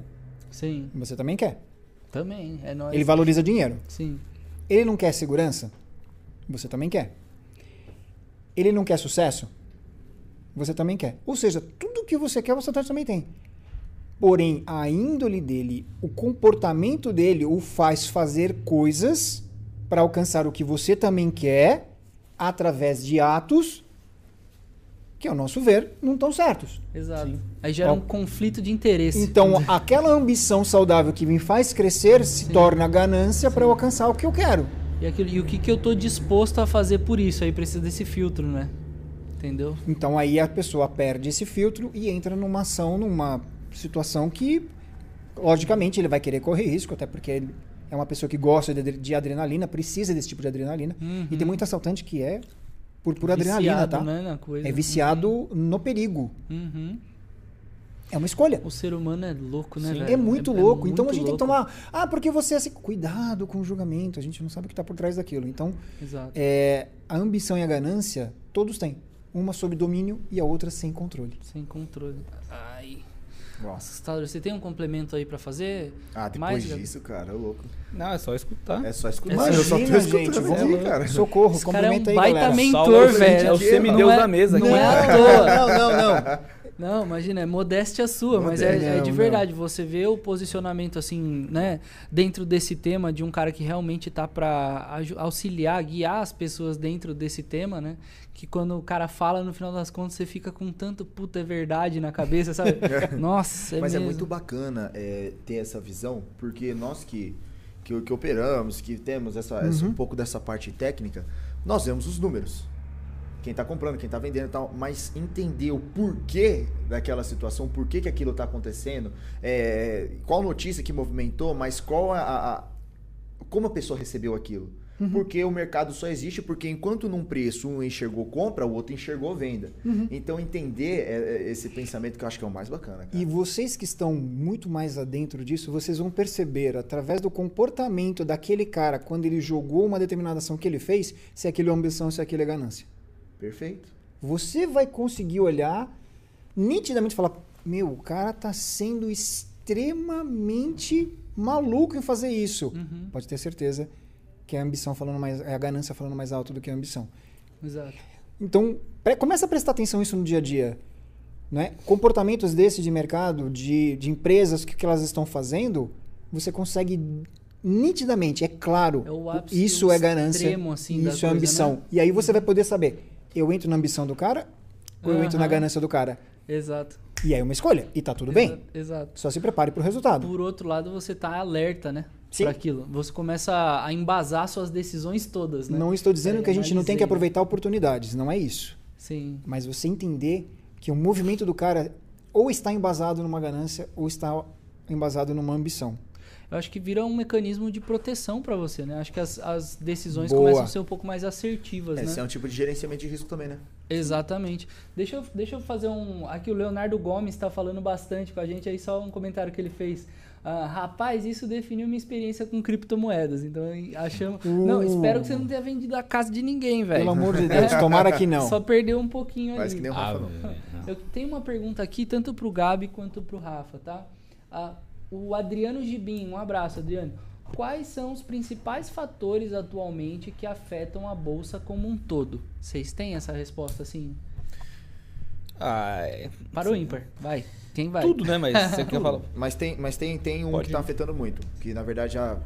Sim, você também quer. também. É nóis. Ele valoriza dinheiro. Sim. Ele não quer segurança, você também quer. Ele não quer sucesso, você também quer. Ou seja, tudo que você quer, o assaltante também tem. Porém, a índole dele, o comportamento dele o faz fazer coisas para alcançar o que você também quer através de atos que, ao nosso ver, não estão certos. Exato. Sim. Aí gera Ó. um conflito de interesse. Então, <laughs> aquela ambição saudável que me faz crescer se Sim. torna ganância para eu alcançar o que eu quero. E, aquilo, e o que, que eu tô disposto a fazer por isso? Aí precisa desse filtro, né? Entendeu? Então aí a pessoa perde esse filtro e entra numa ação, numa situação que, logicamente, ele vai querer correr risco, até porque ele- é uma pessoa que gosta de, de adrenalina, precisa desse tipo de adrenalina. Uhum. E tem muito assaltante que é por pura Viciado, adrenalina, tá? Né. É viciado no perigo. Uhum. É uma escolha. O ser humano é louco, né, Sim. velho? É muito louco. então a muito gente tem que louco. tomar. Ah, porque você é assim. Cuidado com o julgamento. A gente não sabe o que está por trás daquilo. Então, Exato. é, a ambição e a ganância, todos têm. Uma sob domínio e a outra sem controle. Sem controle. Ai. Nossa. Assustador. Você tem um complemento aí pra fazer? Ah, depois Mais, disso, cara, é louco. Não, é só escutar. É só escutar. Imagina, eu só tô gente, vamos- aqui, cara. Socorro, Esse cara é um complementa aí, baita galera. mentor, é o velho. É o semideus Não é- da mesa. Não aqui. é à <laughs> toa. Não, não, não. Não, imagina, é modéstia sua, mas é, Modéstia, é de não, verdade. Você vê o posicionamento, assim, né, dentro desse tema, de um cara que realmente tá pra aju- auxiliar, guiar as pessoas dentro desse tema, né? Que quando o cara fala, no final das contas, você fica com tanto puta é verdade na cabeça, sabe? <laughs> Nossa, é Mas mesmo. é muito bacana é, ter essa visão, porque nós que, que, que operamos, que temos essa, essa- um pouco dessa parte técnica, nós vemos os números. Quem está comprando, quem está vendendo e tal, mas entender o porquê daquela situação, por que, aquilo está acontecendo, é, qual notícia que movimentou, mas qual a, a- como a pessoa recebeu aquilo. Porque o mercado só existe porque enquanto num preço um enxergou compra, o outro enxergou venda. Então entender é, é, esse pensamento que eu acho que é o mais bacana. Cara. E vocês que estão muito mais adentro disso, vocês vão perceber através do comportamento daquele cara quando ele jogou uma determinada ação que ele fez, se aquilo é ambição, se aquilo é ganância. Perfeito. Você vai conseguir olhar nitidamente e falar: Meu, o cara tá sendo extremamente maluco em fazer isso. Uhum, Pode ter certeza que é a ambição falando mais, é a ganância falando mais alto do que a ambição. Exato. Então, pre- começa a prestar atenção isso no dia a dia. Né? Comportamentos desses de mercado, de, de empresas, o que, que elas estão fazendo, você consegue nitidamente, é claro, É o ápice, isso é ganância, extremo, assim, isso é coisa, ambição. né? E aí você vai poder saber, eu entro na ambição do cara ou eu entro na ganância do cara? Exato. E aí é uma escolha, e tá tudo bem. Exato. Exato. Só se prepare para o resultado. Por outro lado, você tá alerta, né? Sim. Aquilo. Você começa a embasar suas decisões todas, né? Não estou dizendo É, que a gente não tem que analisei, aproveitar oportunidades, não é isso. Sim. Mas você entender que o movimento do cara ou está embasado numa ganância ou está embasado numa ambição. Eu acho que vira um mecanismo de proteção para você, né? Acho que as, as decisões Boa. começam a ser um pouco mais assertivas, Esse né? é um tipo de gerenciamento de risco também, né? Exatamente. Deixa eu, deixa eu fazer um. Aqui o Leonardo Gomes está falando bastante com a gente, aí só um comentário que ele fez. Ah, rapaz, isso definiu minha experiência com criptomoedas. Então achamos. Não, Uh. espero que você não tenha vendido a casa de ninguém, velho. Pelo amor de Deus, tomara que não. <laughs> Só perdeu um pouquinho Parece ali. que nem o Ah, Rafa, não. velho, não. Eu tenho uma pergunta aqui, tanto pro Gabi quanto pro Rafa, tá? Ah, o Adriano Gibim, um abraço, Adriano. Quais são os principais fatores atualmente que afetam a bolsa como um todo? Vocês têm essa resposta assim? Ah, é. Para o ímpar, vai. Quem vai? Tudo, né? Mas você <laughs> quer falar. Mas tem, mas tem, tem um Pode que está afetando muito. Que na verdade há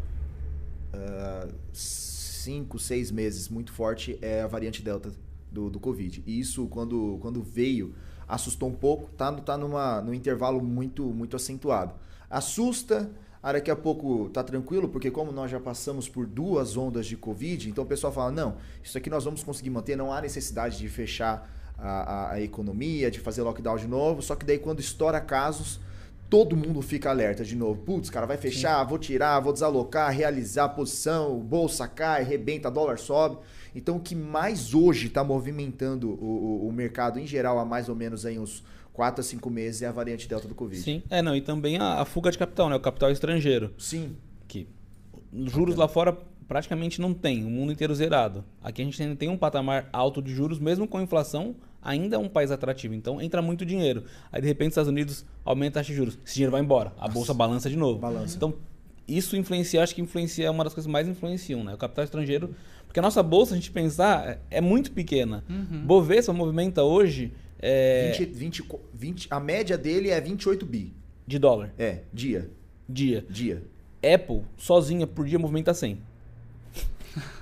ah, cinco, seis meses muito forte é a variante Delta do, do Covid. E isso, quando, quando veio, assustou um pouco. Tá, no- tá numa, num intervalo muito, muito acentuado. Assusta. Ah, daqui a pouco tá tranquilo, porque como nós já passamos por duas ondas de Covid, então o pessoal fala, não, isso aqui nós vamos conseguir manter, não há necessidade de fechar a, a- a economia, de fazer lockdown de novo, só que daí quando estoura casos, todo mundo fica alerta de novo. Putz, cara, vai fechar, vou tirar, vou desalocar, realizar a posição, bolsa cai, rebenta, dólar sobe. Então, o que mais hoje está movimentando o, o- o mercado em geral há mais ou menos aí uns 4 a 5 meses é a variante Delta do Covid. Sim. É, não, e também a, a fuga de capital, né? O capital estrangeiro. Sim. Que os juros lá fora praticamente não tem, o mundo inteiro zerado. Aqui a gente ainda tem um patamar alto de juros, mesmo com inflação, ainda é um país atrativo. Então entra muito dinheiro. Aí de repente os Estados Unidos aumenta a taxa de juros. Esse dinheiro vai embora. A bolsa balança de novo. Balança. Então isso influencia, acho que influencia é uma das coisas que mais influenciam, né? O capital estrangeiro. Porque a nossa bolsa, a gente pensar, é- é muito pequena. Bovespa movimenta hoje é, 20, 20, 20, a média dele é 28 bi. de dólar, É, dia. dia. Dia. Apple, sozinha, por dia, movimenta 100.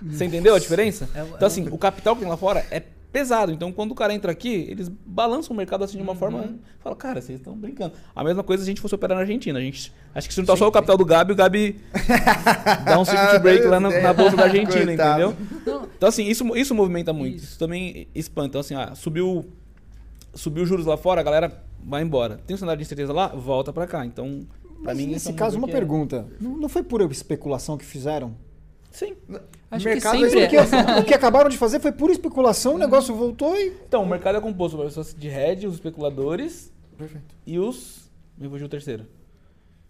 Você entendeu a diferença? É- então, assim, o capital que tem lá fora é pesado. Então, quando o cara entra aqui, eles balançam o mercado assim de uma forma. Fala, cara, vocês estão brincando. A mesma coisa se a gente fosse operar na Argentina. A gente, acho que se não tá só o capital do Gabi, o Gabi <laughs> dá um circuit break lá na, na bolsa da Argentina, Coitado. entendeu? Então, assim, isso, isso movimenta muito. Isso. Isso, também espanta. Então, assim, ah, subiu, subiu os juros lá fora, a galera vai embora. Tem um cenário de incerteza lá? Volta pra cá. Então, Mas mim, nesse são caso, uma porque- pergunta. Não, não foi pura especulação que fizeram? Sim. Acho mercado que sempre é. o que acabaram de fazer foi pura especulação, o negócio voltou e. Então, o mercado é composto por pessoas de hedge, os especuladores Perfeito. e os. Me fugiu o terceiro.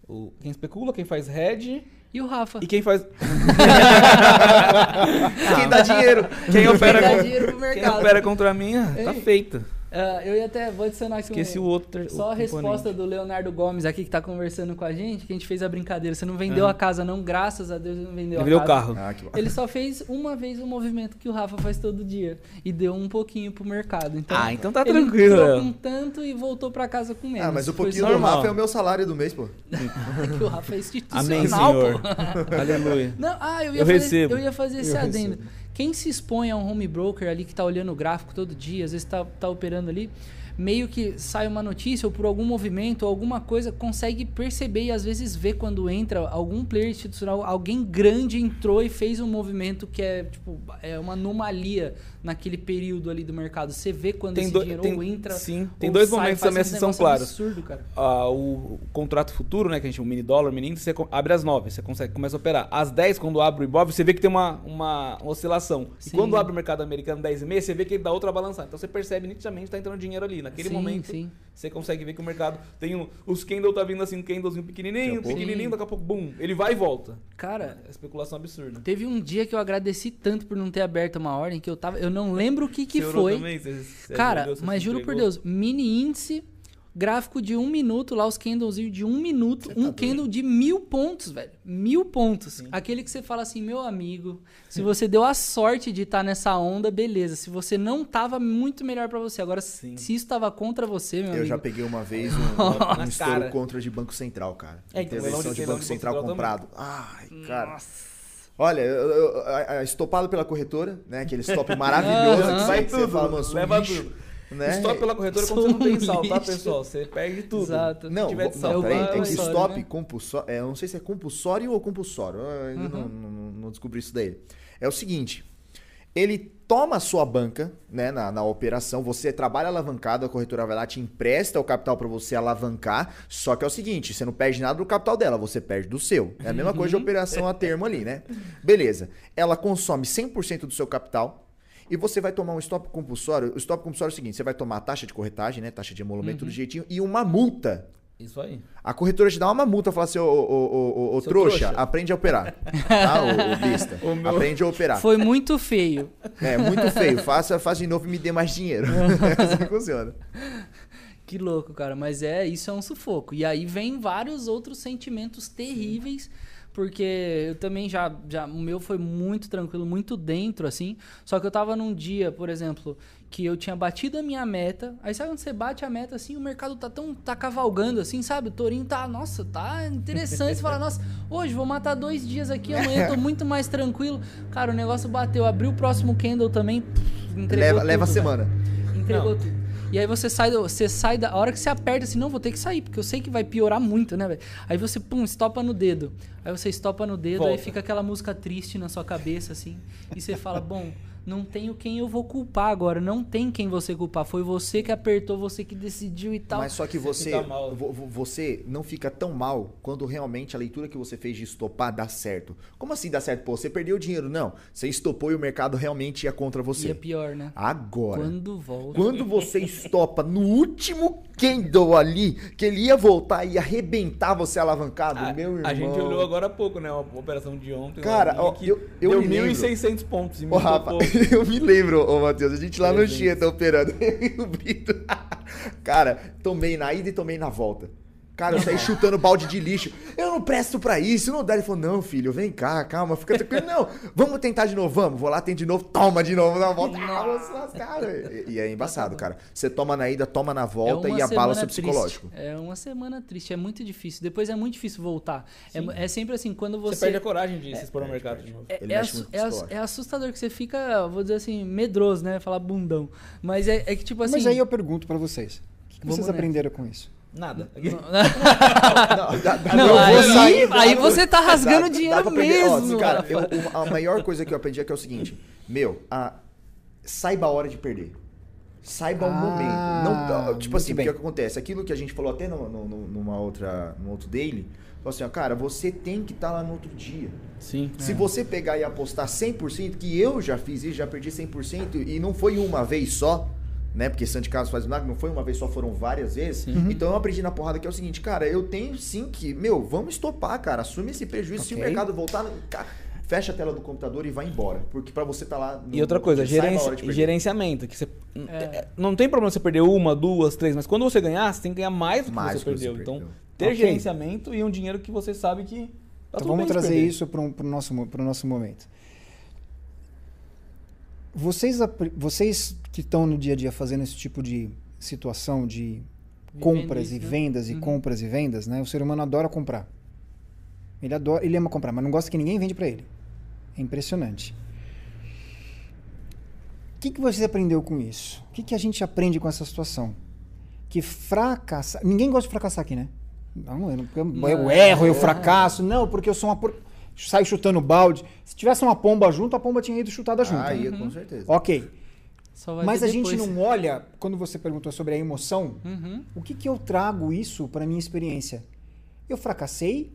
O, quem especula, quem faz hedge E o Rafa? e quem faz. <laughs> <laughs> Quem dá dinheiro? Quem opera, dá com- dinheiro pro quem mercado. opera contra mim, tá Ei. feita. Ah, eu ia até, vou adicionar aqui Esqueci um, o outro. Só a o resposta componente. do Leonardo Gomes aqui que tá conversando com a gente, que a gente fez a brincadeira. Você não vendeu Ah. a casa, não, graças a Deus ele não vendeu Ele a vendeu o casa. carro. Ah, que bom. Ele só fez uma vez o movimento que o Rafa faz todo dia. E deu um pouquinho pro mercado. Então, Ah, então tá ele tranquilo, Léo. com tanto e voltou pra casa com menos. Ah, mas o pouquinho do normal. Rafa é o meu salário do mês, pô. <laughs> que o Rafa é institucional, Amém, Senhor. pô. <laughs> Aleluia. Não, ah, eu ia, Eu fazer, recebo. eu ia fazer esse Eu adendo. Quem se expõe a um home broker ali que tá olhando o gráfico todo dia, às vezes tá, tá operando ali, meio que sai uma notícia ou por algum movimento ou alguma coisa, consegue perceber e às vezes ver quando entra algum player institucional, alguém grande entrou e fez um movimento que é tipo é uma anomalia naquele período ali do mercado. Você vê quando Tem esse do- dinheiro tem- ou entra. sim, tem dois sai, momentos também uns assim são negócio claros. Absurdo, cara. Ah, o, o contrato futuro, né, que a gente chama mini dólar, mini índice, você abre às 9, você consegue começa a operar. Às 10, quando abre o Ibov, você vê que tem uma, uma oscilação. Sim. E quando abre o mercado americano 10 e meia, você vê que ele dá outra balançada. Então você percebe nitidamente que tá entrando dinheiro ali. Naquele Sim, momento, sim. você consegue ver que o mercado tem um, os candle tá vindo assim, um candlezinho pequenininho, pequenininho, daqui a pouco, bum, ele vai e volta. Cara, É especulação absurda. Teve um dia que eu agradeci tanto por não ter aberto uma ordem que eu tava. Eu não lembro o que, que Você foi. também? Você- você Cara, mas juro por entregou? Deus, mini índice, gráfico de um minuto, lá os candles de um minuto, um candle de mil pontos, velho. Mil pontos. Aquele que você fala assim, meu amigo, se você deu a sorte de estar nessa onda, beleza. Se você não tava, muito melhor pra você. Agora, Sim. se isso tava contra você, meu Eu amigo. já peguei uma vez um, <laughs> um, um estouro contra de Banco Central, cara. É, então, Intervenção de- de Banco de Central Banco Central comprado. Ai, cara. Olha, eu- eu- a- estopado pela corretora, né? Aquele stop <laughs> maravilhoso. Aham. que Vai você tudo, fala, mano, sou um leva lixo, tudo. Né? Stop pela corretora quando você não tem saldo, tá, pessoal? Você perde tudo. Exato. Não, tiver de saldo, peraí, vai, é stop né? compulsório. É, eu não sei se é compulsório ou compulsório. Eu ainda não, não, não descobri isso daí. É o seguinte: ele toma a sua banca né, na, na operação, você trabalha alavancado, a corretora vai lá, te empresta o capital para você alavancar. Só que é o seguinte: você não perde nada do capital dela, você perde do seu. É a mesma coisa de operação a termo ali, né? Beleza. Ela consome 100% do seu capital. E você vai tomar um stop compulsório. O stop compulsório é o seguinte: você vai tomar a taxa de corretagem, né? Taxa de emolumento Uhum. do jeitinho, e uma multa Isso aí. a corretora te dá uma multa, fala assim, ô, ô, ô, ô, trouxa, trouxa. aprende a operar. <laughs> Tá, ô, ô besta. O meu- Aprende a operar. Foi muito feio. É, muito feio. Faça, faça de novo e me dê mais dinheiro. <laughs> É assim que funciona. Que louco, cara. Mas é, isso é um sufoco. E aí vem vários outros sentimentos terríveis. Porque eu também já, já. O meu foi muito tranquilo, muito dentro, assim. Só que eu tava num dia, por exemplo, que eu tinha batido a minha meta. Aí sabe quando você bate a meta assim, o mercado tá tão. tá cavalgando, assim, sabe? O Torinho tá, nossa, tá interessante. Você fala, nossa, hoje vou matar dois dias aqui, amanhã eu tô muito mais tranquilo. Cara, o negócio bateu, abriu o próximo candle também. pff, entregou Leva, tudo, leva a semana. Entregou Não. tudo. E aí você sai, do, você sai da a hora que você aperta assim, não, vou ter que sair, porque eu sei que vai piorar muito, né, velho? Aí você, pum, estopa no dedo. Aí você estopa no dedo, aí Volta. fica aquela música triste na sua cabeça, assim. E você fala, bom, não tenho quem eu vou culpar agora. Não tem quem você culpar. Foi você que apertou, você que decidiu e tal. Mas só que você, fica mal. vo- vo- você não fica tão mal quando realmente a leitura que você fez de estopar dá certo. Como assim dá certo? Pô, você perdeu dinheiro. Não, você estopou e o mercado realmente ia contra E você. é pior, né? Agora, Quando volta. Quando você estopa no último candle ali, que ele ia voltar e arrebentar você alavancado, A, meu irmão. a gente olhou agora há pouco, né? A operação de ontem. Cara, ó, que eu- eu deu me lembro. 1.600 pontos. E me Ô, Rafa. <laughs> eu me lembro, ô Matheus, a gente lá no Presente. Chia tá operando. <laughs> Eu e o Brito. Cara, tomei na ida e tomei na volta. Cara, eu saí chutando balde de lixo. Eu não presto pra isso, não dá. Ele falou, não, filho, vem cá, calma, fica tranquilo. Não, vamos tentar de novo, vamos. Vou lá, tem de novo, toma de novo na volta. Ah, se lascar, velho. E e é embaçado, cara. Você toma na ida, toma na volta É e abala seu psicológico. triste. É uma semana triste, é muito difícil. Depois é muito difícil voltar. É, é sempre assim, quando Você, você. perde a coragem de se expor perde, mercado de novo. É, Ele é assu- é é assustador que você fica, vou dizer assim, medroso, né? Falar bundão. Mas é, é que tipo assim. Mas aí eu pergunto pra vocês. O que vocês aprenderam com isso? Nada. <laughs> Não, aí- sair, aí você tá rasgando dá- dinheiro dá aprender. Ó, mesmo, cara, eu- a maior coisa que eu aprendi é que é o seguinte: Meu, a- saiba a hora de perder. Saiba o Ah, momento. Não, tipo assim, o que acontece? Aquilo que a gente falou até no, no- numa outra, num outro daily, falou assim, ó, cara, você tem que estar lá no outro dia. Sim. Se você pegar e apostar 100%, que eu já fiz isso, já perdi 100%, e não foi uma vez só, né? Porque Santo Carlos faz milagre, não foi uma vez só, foram várias vezes. Uhum. Então eu aprendi na porrada que é o seguinte, cara, eu tenho sim que, meu, vamos estopar, cara, assume esse prejuízo. Se o mercado voltar, cara, fecha a tela do computador e vai embora. Porque pra você tá lá... no- E outra coisa, gerenci- hora de perder. gerenciamento. Que você, É. é, Não tem problema você perder uma, duas, três, mas quando você ganhar, você tem que ganhar mais do que Mais você que você perdeu. Então, perdeu. ter Ok. gerenciamento e um dinheiro que você sabe que. Tá Então tudo vamos trazer isso para o nosso, pro nosso momento. Vocês, vocês que estão no dia a dia fazendo esse tipo de situação de compras e né? vendas e Uhum. compras e vendas, né? O ser humano adora comprar. Ele adora, ele ama comprar, mas não gosta que ninguém vende para ele. É impressionante. O que, que você aprendeu com isso? O que, que a gente aprende com essa situação? Que fracassar. Ninguém gosta de fracassar aqui, né? Não, eu, não, eu Não. erro, eu fracasso. Não, porque eu sou uma. por- Saio chutando balde. Se tivesse uma pomba junto, a pomba tinha ido chutada junto. Ah, né? ia, com certeza. Ok. Só vai Mas a gente não olha, quando você perguntou sobre a emoção, Uhum. o que, que eu trago isso para minha experiência? Eu fracassei?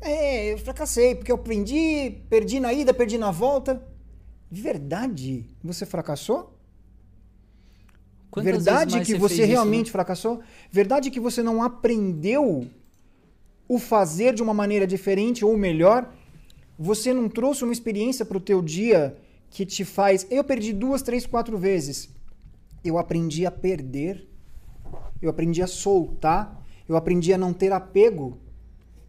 É, eu fracassei, porque eu aprendi, perdi na ida, perdi na volta. De verdade, você fracassou? Quantas Verdade vezes mais que você você fez isso, realmente né? fracassou? Verdade que você não aprendeu o fazer de uma maneira diferente ou melhor? Você não trouxe uma experiência para o teu dia que te faz... Eu perdi duas, três, quatro vezes. Eu aprendi a perder. Eu aprendi a soltar. Eu aprendi a não ter apego.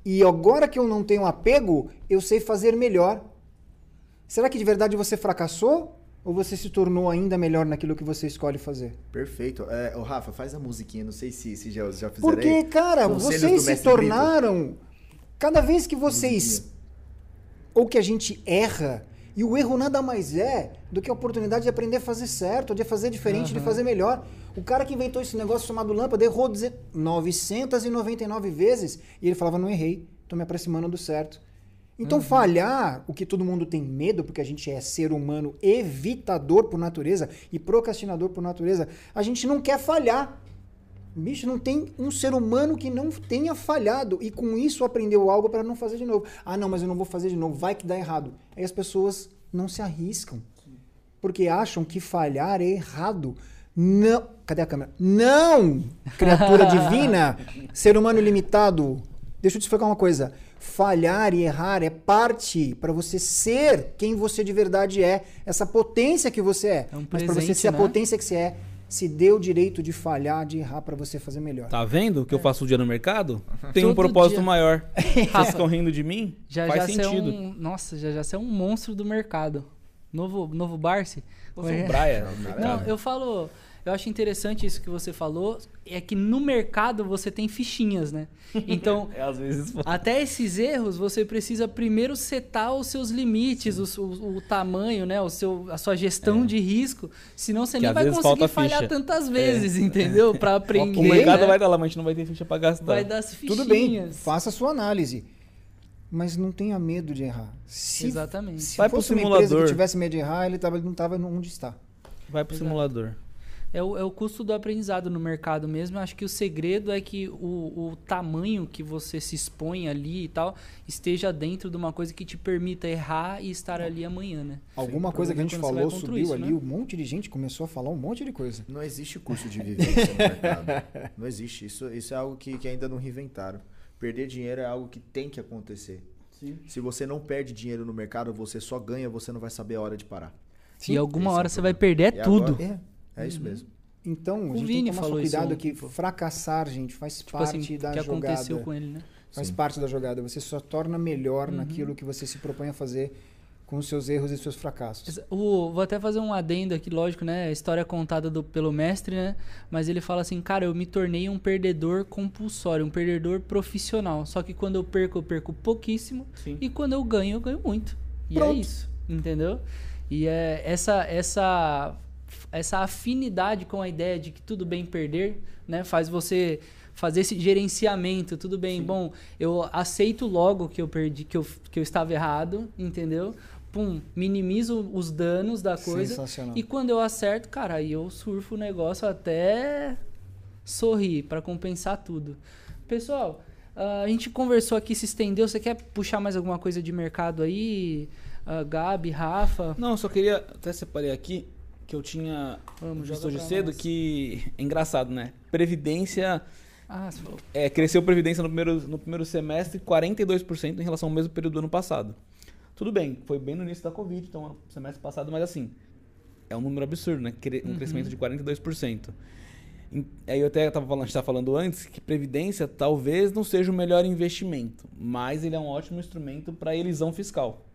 E agora que eu não tenho apego, eu sei fazer melhor. Será que de verdade você fracassou? Ou você se tornou ainda melhor naquilo que você escolhe fazer? Perfeito. É, ô, Rafa, faz a musiquinha, não sei se, se já, já fizeram Porque, aí. cara, Conselhos vocês se tornaram. Cada vez que vocês. Musiquinha. Ou que a gente erra. E o erro nada mais é do que a oportunidade de aprender a fazer certo, de fazer diferente, de Aham. fazer melhor. O cara que inventou esse negócio chamado lâmpada errou deze- 999 vezes e ele falava: não errei, tô me aproximando do certo. Então, falhar, o que todo mundo tem medo, porque a gente é ser humano evitador por natureza e procrastinador por natureza, a gente não quer falhar. Bicho, não tem um ser humano que não tenha falhado e com isso aprendeu algo para não fazer de novo. Ah, não, mas eu não vou fazer de novo, vai que dá errado. Aí as pessoas não se arriscam porque acham que falhar é errado. Não, cadê a câmera? Não, criatura divina, <laughs> ser humano limitado. Deixa eu te explicar uma coisa. Falhar e errar é parte para você ser quem você de verdade é, essa potência que você é. É um Mas para você presente, ser a né? potência que você é, se dê o direito de falhar, de errar para você fazer melhor. Tá vendo o que eu faço o dia no mercado? Tem um Todo propósito dia. maior. <laughs> Vocês estão rindo de mim? Já Faz já você é sentido. um, nossa, já já você é um monstro do mercado. Novo novo Barsi. Eu sou um Braia. <laughs> Não, eu falo, eu acho interessante isso que você falou, é que no mercado você tem fichinhas, né? Então, <laughs> É, às vezes. até esses erros, você precisa primeiro setar os seus limites, o, o- o tamanho, né? O seu, a sua gestão de risco. Senão você É. Que nem vai conseguir falta falhar ficha. tantas vezes, entendeu? Pra <laughs> aprender. O mercado né? vai dar lá, mas a gente não vai ter ficha pra gastar. Vai dar as fichinhas. Tudo bem, faça a sua análise. Mas não tenha medo de errar. Se, Exatamente. Se Vai pro fosse uma empresa que simulador. tivesse medo de errar, ele, tava, não estava onde está. Vai pro Exato. simulador. É o, é o custo do aprendizado no mercado mesmo. Eu acho que o segredo é que o, o tamanho que você se expõe ali e tal esteja dentro de uma coisa que te permita errar e estar ali amanhã, né? Alguma coisa que a gente falou subiu isso, ali, né? um monte de gente começou a falar um monte de coisa. Não existe curso de vivência no mercado. Não existe. Isso, isso é algo que, que ainda não reinventaram. Perder dinheiro é algo que tem que acontecer. Se você não perde dinheiro no mercado, você só ganha, você não vai saber a hora de parar. e alguma esse é hora o você vai perder E tudo. agora- É. É isso mesmo. Então, a O gente Vini tem que tomar falou isso cuidado que fracassar, gente, faz Tipo parte assim, da que jogada. aconteceu com ele, né? Faz Sim. parte da jogada. Você só torna melhor Uhum. naquilo que você se propõe a fazer com os seus erros e seus fracassos. O, vou até fazer um adendo aqui, lógico, né? A história contada do- pelo mestre, né? Mas ele fala assim, cara, eu me tornei um perdedor compulsório, um perdedor profissional. Só que quando eu perco, eu perco pouquíssimo. Sim. E quando eu ganho, eu ganho muito. E é Pronto. isso, entendeu? E é essa, essa, essa afinidade com a ideia de que tudo bem perder, né? Faz você fazer esse gerenciamento, tudo bem, bom, eu aceito logo que eu perdi, que eu, que eu estava errado, entendeu? pum, minimizo os danos da coisa. Sensacional. E quando eu acerto, cara, aí eu surfo o negócio até sorrir pra compensar tudo. Pessoal, ah, a gente conversou aqui, se estendeu. Você quer puxar mais alguma coisa de mercado aí? Ah, Gabi, Rafa? Não, só queria. Até separei aqui que eu tinha Vamos, visto hoje cedo nós. que. É engraçado, né? Previdência. Ah, você falou. É, cresceu Previdência no primeiro, no primeiro semestre 42% em relação ao mesmo período do ano passado. Tudo bem, foi bem no início da Covid, então semestre passado, mas assim, é um número absurdo, né? Um Uhum. crescimento de 42%. Em- Aí eu até tava falando, a gente estava falando antes que Previdência talvez não seja o melhor investimento, mas ele é um ótimo instrumento para elisão fiscal.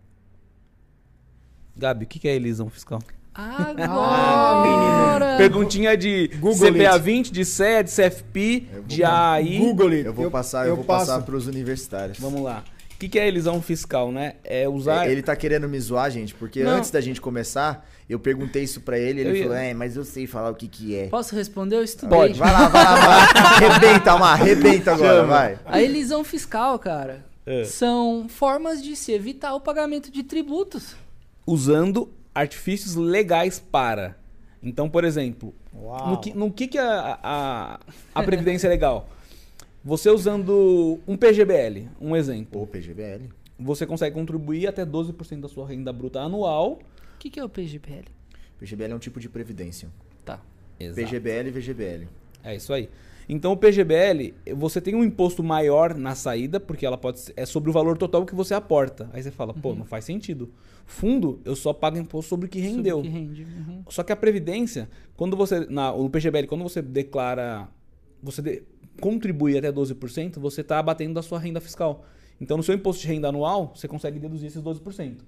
Gabi, o que é elisão fiscal? Agora! Perguntinha de Google CPA it. 20, de CE, de CFP, Eu vou de AI. Google it. Eu vou passar, eu, vou passo. passar para os universitários. Vamos lá. O que que é elisão fiscal, né? É usar. É, Ele tá querendo me zoar, gente, porque Não. antes da gente começar, eu perguntei isso pra ele, ele Eu ia- falou, é, mas eu sei falar o que que é. Posso responder? Eu estudei. Pode, vai lá, vai lá, vai lá. <laughs> Arrebenta, Amar, arrebenta agora, Chama. vai. A elisão fiscal, cara, É. são formas de se evitar o pagamento de tributos. usando artifícios legais para. Então, por exemplo, Uau. no que, no que, que a, a, a Previdência é legal? Você usando um PGBL, um exemplo, Ô, PGBL. você consegue contribuir até 12% da sua renda bruta anual. O que, que é o PGPL? PGBL é um tipo de previdência. Tá. PGBL e VGBL. É isso aí. Então o PGBL, você tem um imposto maior na saída, porque ela pode ser, é sobre o valor total que você aporta. Aí você fala, pô, não faz sentido. Fundo, eu só pago imposto sobre o que rendeu. Sobre o que rende. Uhum. Só que a previdência, quando você na no PGBL, quando você declara, você de- contribui até 12%, você está abatendo da sua renda fiscal. Então no seu imposto de renda anual, você consegue deduzir esses 12%.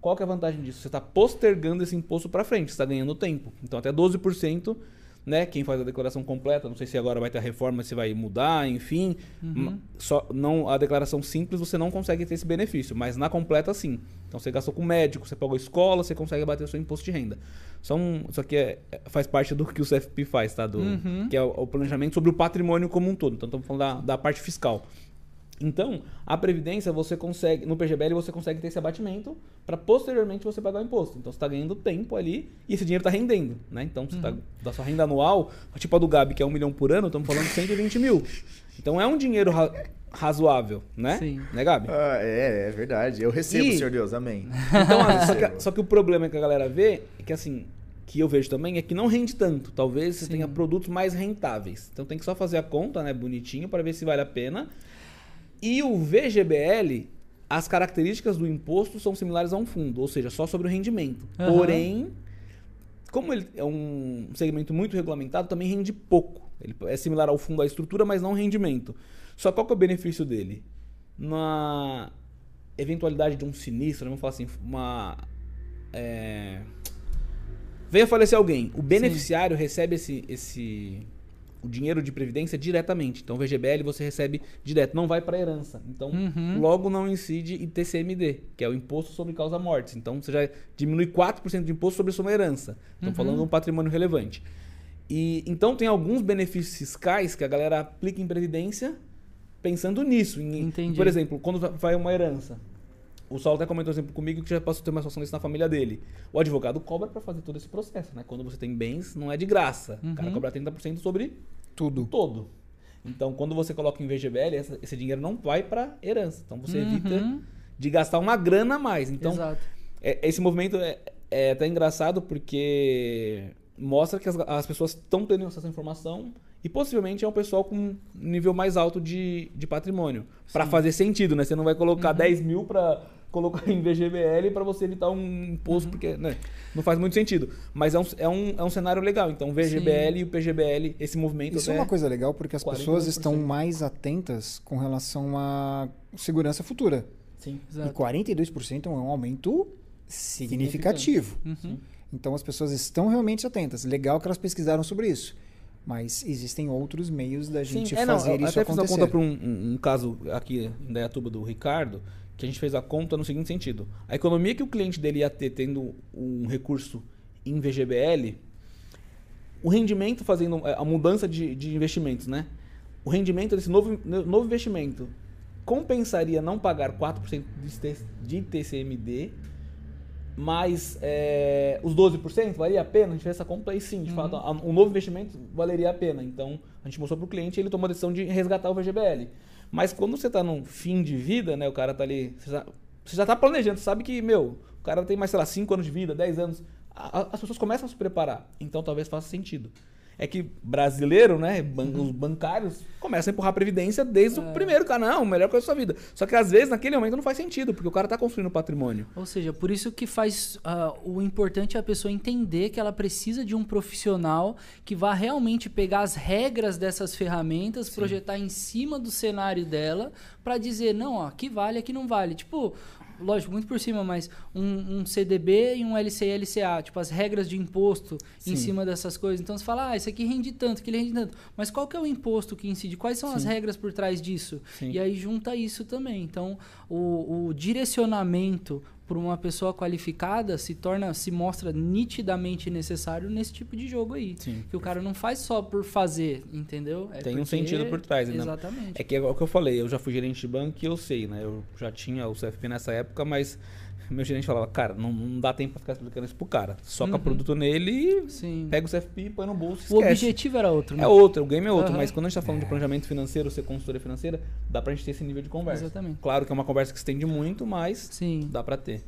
Qual que é a vantagem disso? Você está postergando esse imposto para frente, você está ganhando tempo. Então até 12%, né? Quem faz a declaração completa, não sei se agora vai ter a reforma, se vai mudar, enfim. Ma- Só não a declaração simples você não consegue ter esse benefício, mas na completa sim. Então você gastou com médico, você pagou escola, você consegue abater o seu imposto de renda. Só um, isso aqui é, é- faz parte do que o CFP faz, tá? Do, Uhum. Que é o, o planejamento sobre o patrimônio como um todo. Então estamos falando da, da parte fiscal. Então, a previdência você consegue, no PGBL você consegue ter esse abatimento para posteriormente você pagar o imposto. Então você está ganhando tempo ali e esse dinheiro está rendendo, né? Então você tá, da sua renda anual, tipo a do Gabi que é um milhão por ano, estamos falando de 120 mil. Então é um dinheiro ra- razoável, né? Sim. Né, Gabi? Ah, é, é verdade. Eu recebo, E- Senhor Deus, amém. Então, assim, só, que, <laughs> só que o problema que a galera vê é que assim, que eu vejo também é que não rende tanto. Talvez você Sim. tenha produtos mais rentáveis. Então tem que só fazer a conta, né, bonitinho para ver se vale a pena. E o VGBL, as características do imposto são similares a um fundo, ou seja, só sobre o rendimento. Aham. Porém, como ele é um segmento muito regulamentado, também rende pouco. Ele é similar ao fundo a estrutura, mas não o rendimento. Só qual que é o benefício dele? Na eventualidade de um sinistro, vamos falar assim, uma é, venha falecer alguém, o beneficiário recebe esse, esse o dinheiro de previdência diretamente. Então, o VGBL você recebe direto, não vai para herança. Então, Uhum. logo não incide ITCMD, que é o imposto sobre causa mortes. Então, você já diminui 4% de imposto sobre a sua herança. Estamos Uhum. falando de um patrimônio relevante. E então tem alguns benefícios fiscais que a galera aplica em previdência pensando nisso. Em, Entendi. Por exemplo, quando vai uma herança. O Saulo até comentou exemplo comigo que já passou a ter uma situação desse na família dele. O advogado cobra para fazer todo esse processo, né? Quando você tem bens, não é de graça. O cara Uhum. cobra 30% sobre Tudo. todo. Então, quando você coloca em VGBL, essa- esse dinheiro não vai para herança. Então, você evita Uhum. de gastar uma grana a mais. Então, Exato. é- esse movimento é, é até engraçado porque mostra que as, as pessoas estão tendo essa informação e possivelmente é um pessoal com um nível mais alto de, de patrimônio. Para fazer sentido, né? Você não vai colocar 10 mil para colocar em VGBL para você evitar um imposto, porque né? não faz muito sentido. Mas é um, é um, é um cenário legal. Então, o VGBL e o PGBL, esse movimento Isso é até- uma coisa legal porque as pessoas 42%. estão mais atentas com relação à segurança futura. Sim. E Exato. 42% é um aumento significativo. Uhum. Então as pessoas estão realmente atentas. Legal que elas pesquisaram sobre isso. Mas existem outros meios da gente é, não, fazer eu isso até fiz a acontecer. conta para um, um- um caso aqui em Dayatuba do Ricardo, que a gente fez a conta no seguinte sentido. A economia que o cliente dele ia ter tendo um recurso em VGBL, o rendimento fazendo é, a mudança de, de investimentos, né? O rendimento desse novo, novo investimento compensaria não pagar 4% de TCMD Mas é, os 12% valia a pena? A gente fez essa conta aí sim, de Uhum. fato, um novo investimento valeria a pena. Então, a gente mostrou pro cliente e ele tomou a decisão de resgatar o VGBL. Mas quando você tá num fim de vida, né, o cara tá ali, você já, você já tá planejando, você sabe que, meu, o cara tem mais, sei lá, 5 anos de vida, 10 anos, a- as pessoas começam a se preparar. Então, talvez faça sentido. É que brasileiro, né, ban- Uhum. os bancários começam a empurrar a previdência desde É. o primeiro, cara, não, melhor coisa da sua vida. Só que às vezes, naquele momento, não faz sentido, porque o cara tá construindo patrimônio. Ou seja, por isso que faz ah, o importante é a pessoa entender que ela precisa de um profissional que vá realmente pegar as regras dessas ferramentas, projetar em cima do cenário dela para dizer não, ó, aqui vale, aqui não vale. Tipo, lógico, muito por cima, mas um, um CDB e um LCI e LCA, tipo as regras de imposto Sim. em cima dessas coisas. Então você fala, ah, isso aqui rende tanto, aquele rende tanto. Mas qual que é o imposto que incide? Quais são as Sim. regras por trás disso? Sim. E aí junta isso também. Então, o, o direcionamento por uma pessoa qualificada se torna, se mostra nitidamente necessário nesse tipo de jogo aí. Sim. Que o cara não faz só por fazer, entendeu? É Tem um porque- sentido por trás, né? Exatamente. É que é o que eu falei, eu já fui gerente de banco e eu sei, né? Eu já tinha o CFP nessa época, mas <laughs> meu gerente falava, cara, não, não dá tempo pra ficar explicando isso pro cara. Soca Uhum. produto nele, Sim. pega o CFP, põe no bolso e O objetivo era outro, né? É outro, o game é outro, Aham. mas quando a gente tá falando de planejamento financeiro, ser consultoria financeira, dá pra gente ter esse nível de conversa. Exatamente. Claro que é uma conversa que se estende muito, mas Sim. dá pra ter.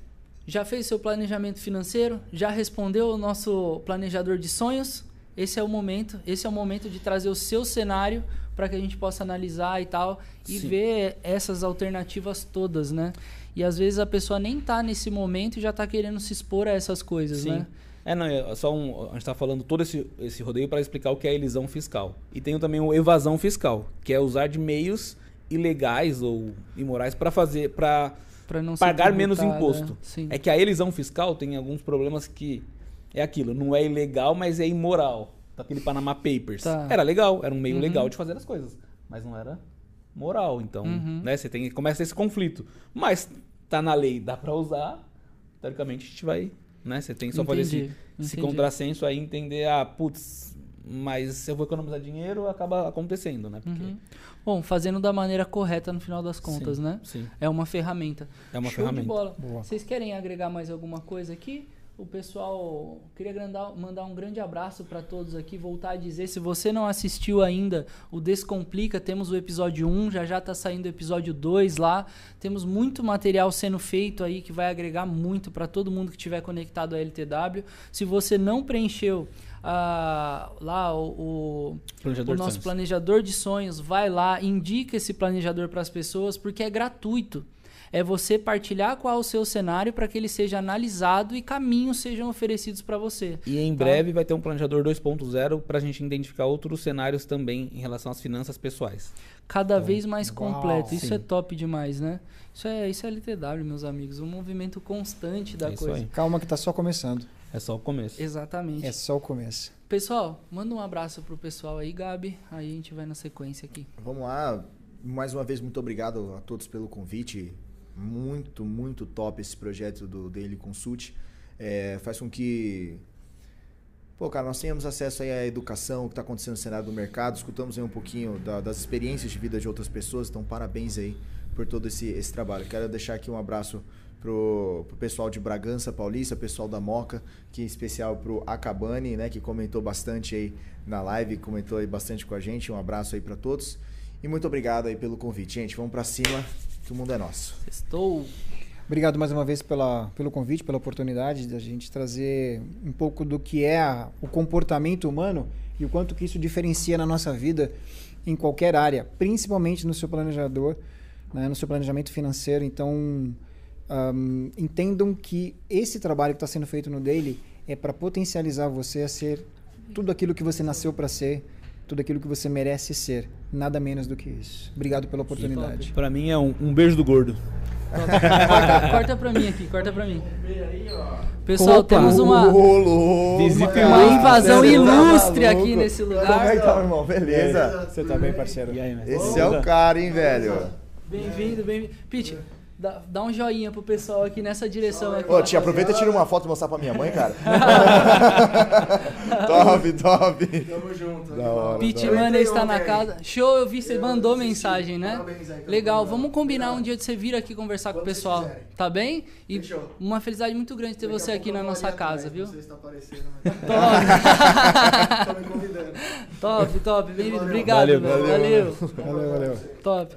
Já fez seu planejamento financeiro? Já respondeu o nosso planejador de sonhos? Esse é o momento. Esse é o momento de trazer o seu cenário para que a gente possa analisar e tal e Sim. ver essas alternativas todas, né? E às vezes a pessoa nem tá nesse momento e já tá querendo se expor a essas coisas, Sim. né? É, não, é só um, a gente tá falando todo esse, esse rodeio para explicar o que é elisão fiscal. E tem também o evasão fiscal, que é usar de meios ilegais ou imorais para fazer, para pagar menos imposto. Sim. É que a elisão fiscal tem alguns problemas que é aquilo, não é ilegal, mas é imoral. Daquele Panama Papers. Tá. Era legal, era um meio Uhum. legal de fazer as coisas, mas não era moral. Então, Uhum. né, você tem começa esse conflito. Mas tá na lei, dá para usar. Teoricamente a gente vai, né, você tem que só fazer esse, Entendi, esse entendi. contrassenso aí entender, ah, putz, mas se eu vou economizar dinheiro, acaba acontecendo, né? Porque Uhum. Bom, fazendo da maneira correta no final das contas, Sim, né? Sim. É uma ferramenta. É uma Show ferramenta. de bola. Boa. Vocês querem agregar mais alguma coisa aqui? O pessoal queria mandar um grande abraço para todos aqui, voltar a dizer, se você não assistiu ainda o Descomplica, temos o episódio 1, já já tá saindo o episódio 2 lá. Temos muito material sendo feito aí que vai agregar muito para todo mundo que estiver conectado à LTW. Se você não preencheu ah, lá o- o, o de nosso sonhos. planejador de sonhos, vai lá, indica esse planejador para as pessoas, porque é gratuito. É você partilhar qual é o seu cenário para que ele seja analisado e caminhos sejam oferecidos para você. E em Tá. breve vai ter um planejador 2.0 para a gente identificar outros cenários também em relação às finanças pessoais. Cada vez mais uau, completo. Isso sim. é top demais, né? Isso é, isso é LTW, meus amigos. Um movimento constante da É isso coisa. aí. Calma que tá só começando. É só o começo. Exatamente. É só o começo. Pessoal, manda um abraço pro pessoal aí, Gabi. Aí a gente vai na sequência aqui. Vamos lá. Mais uma vez, muito obrigado a todos pelo convite. Muito, muito top esse projeto do Daily Consult. É, faz com que. Pô, cara, nós tenhamos acesso aí à educação, o que está acontecendo no cenário do mercado, escutamos aí um pouquinho da- das experiências de vida de outras pessoas, então parabéns aí por todo esse, esse trabalho. Quero deixar aqui um abraço pro, pro pessoal de Bragança Paulista, pessoal da Moca, que em especial pro Acabani, né, que comentou bastante aí na live, comentou aí bastante com a gente. Um abraço aí para todos. E muito obrigado aí pelo convite, gente. Vamos para cima, que o mundo é nosso. Estou. Obrigado mais uma vez pela, pelo convite, pela oportunidade de a gente trazer um pouco do que é a- o comportamento humano e o quanto que isso diferencia na nossa vida em qualquer área, principalmente no seu planejador, né, no seu planejamento financeiro. Então, ahm, entendam que esse trabalho que está sendo feito no Daily é para potencializar você a ser tudo aquilo que você nasceu para ser, tudo aquilo que você merece ser. Nada menos do que isso. Obrigado pela oportunidade. Para mim é um, um beijo do gordo. corta, corta pra mim aqui, corta pra mim. Pessoal, Opa! temos uma, Visita uma invasão Você tá ilustre maluco? aqui nesse Como é lugar. que tá, irmão? Beleza? Você tá bem, parceiro? E aí? Esse é o cara, hein, velho? Bem-vindo, bem-vindo. Pete, Dá, dá um joinha pro pessoal aqui nessa direção. Aqui, Ô, tia, aproveita e tira uma foto e mostrar pra minha mãe, cara. <laughs> top, top. Tamo junto. Da hora. Pit da hora. Money está na casa. Show, eu vi, você Eu mandou assisti. mensagem, né? Parabéns aí Legal, vamos combinar um dia de você vir aqui conversar com o Quando pessoal. Tá bem? E Fechou. uma felicidade muito grande ter Daqui você aqui na nossa casa, viu? Não sei se tá aparecendo, mas... <laughs> Top, <laughs> Tô me convidando. top, top. Bem-vindo. Obrigado, Valeu, meu. valeu, Valeu. Valeu, valeu. Top.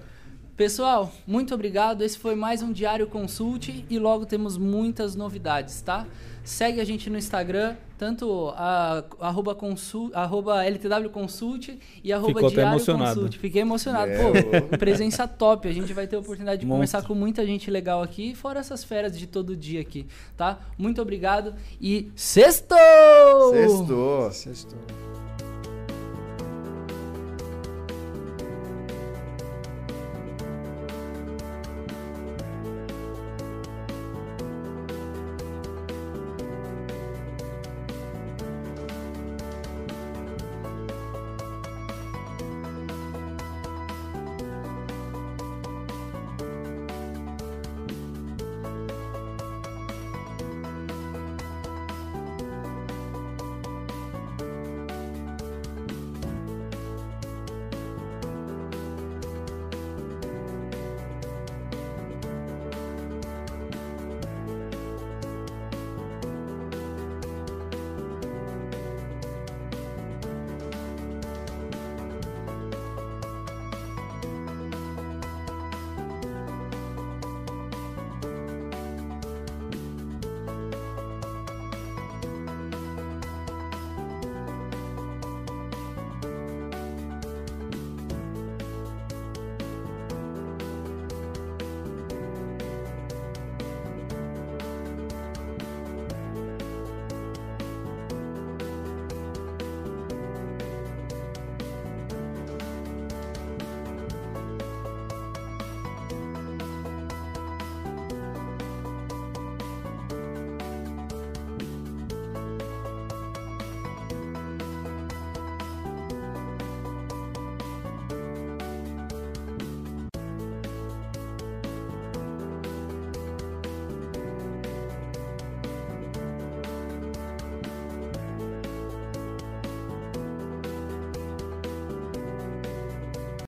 Pessoal, muito obrigado. Esse foi mais um Diário Consult e logo temos muitas novidades, tá? Segue a gente no Instagram, tanto a, arroba, consul, arroba LTW Consult e arroba Ficou até Diário emocionado. Consult. Fiquei emocionado. É, Pô, presença top. A gente vai ter a oportunidade de Monstro. conversar com muita gente legal aqui, fora essas férias de todo dia aqui, tá? Muito obrigado e sextou! Sextou. Sextou.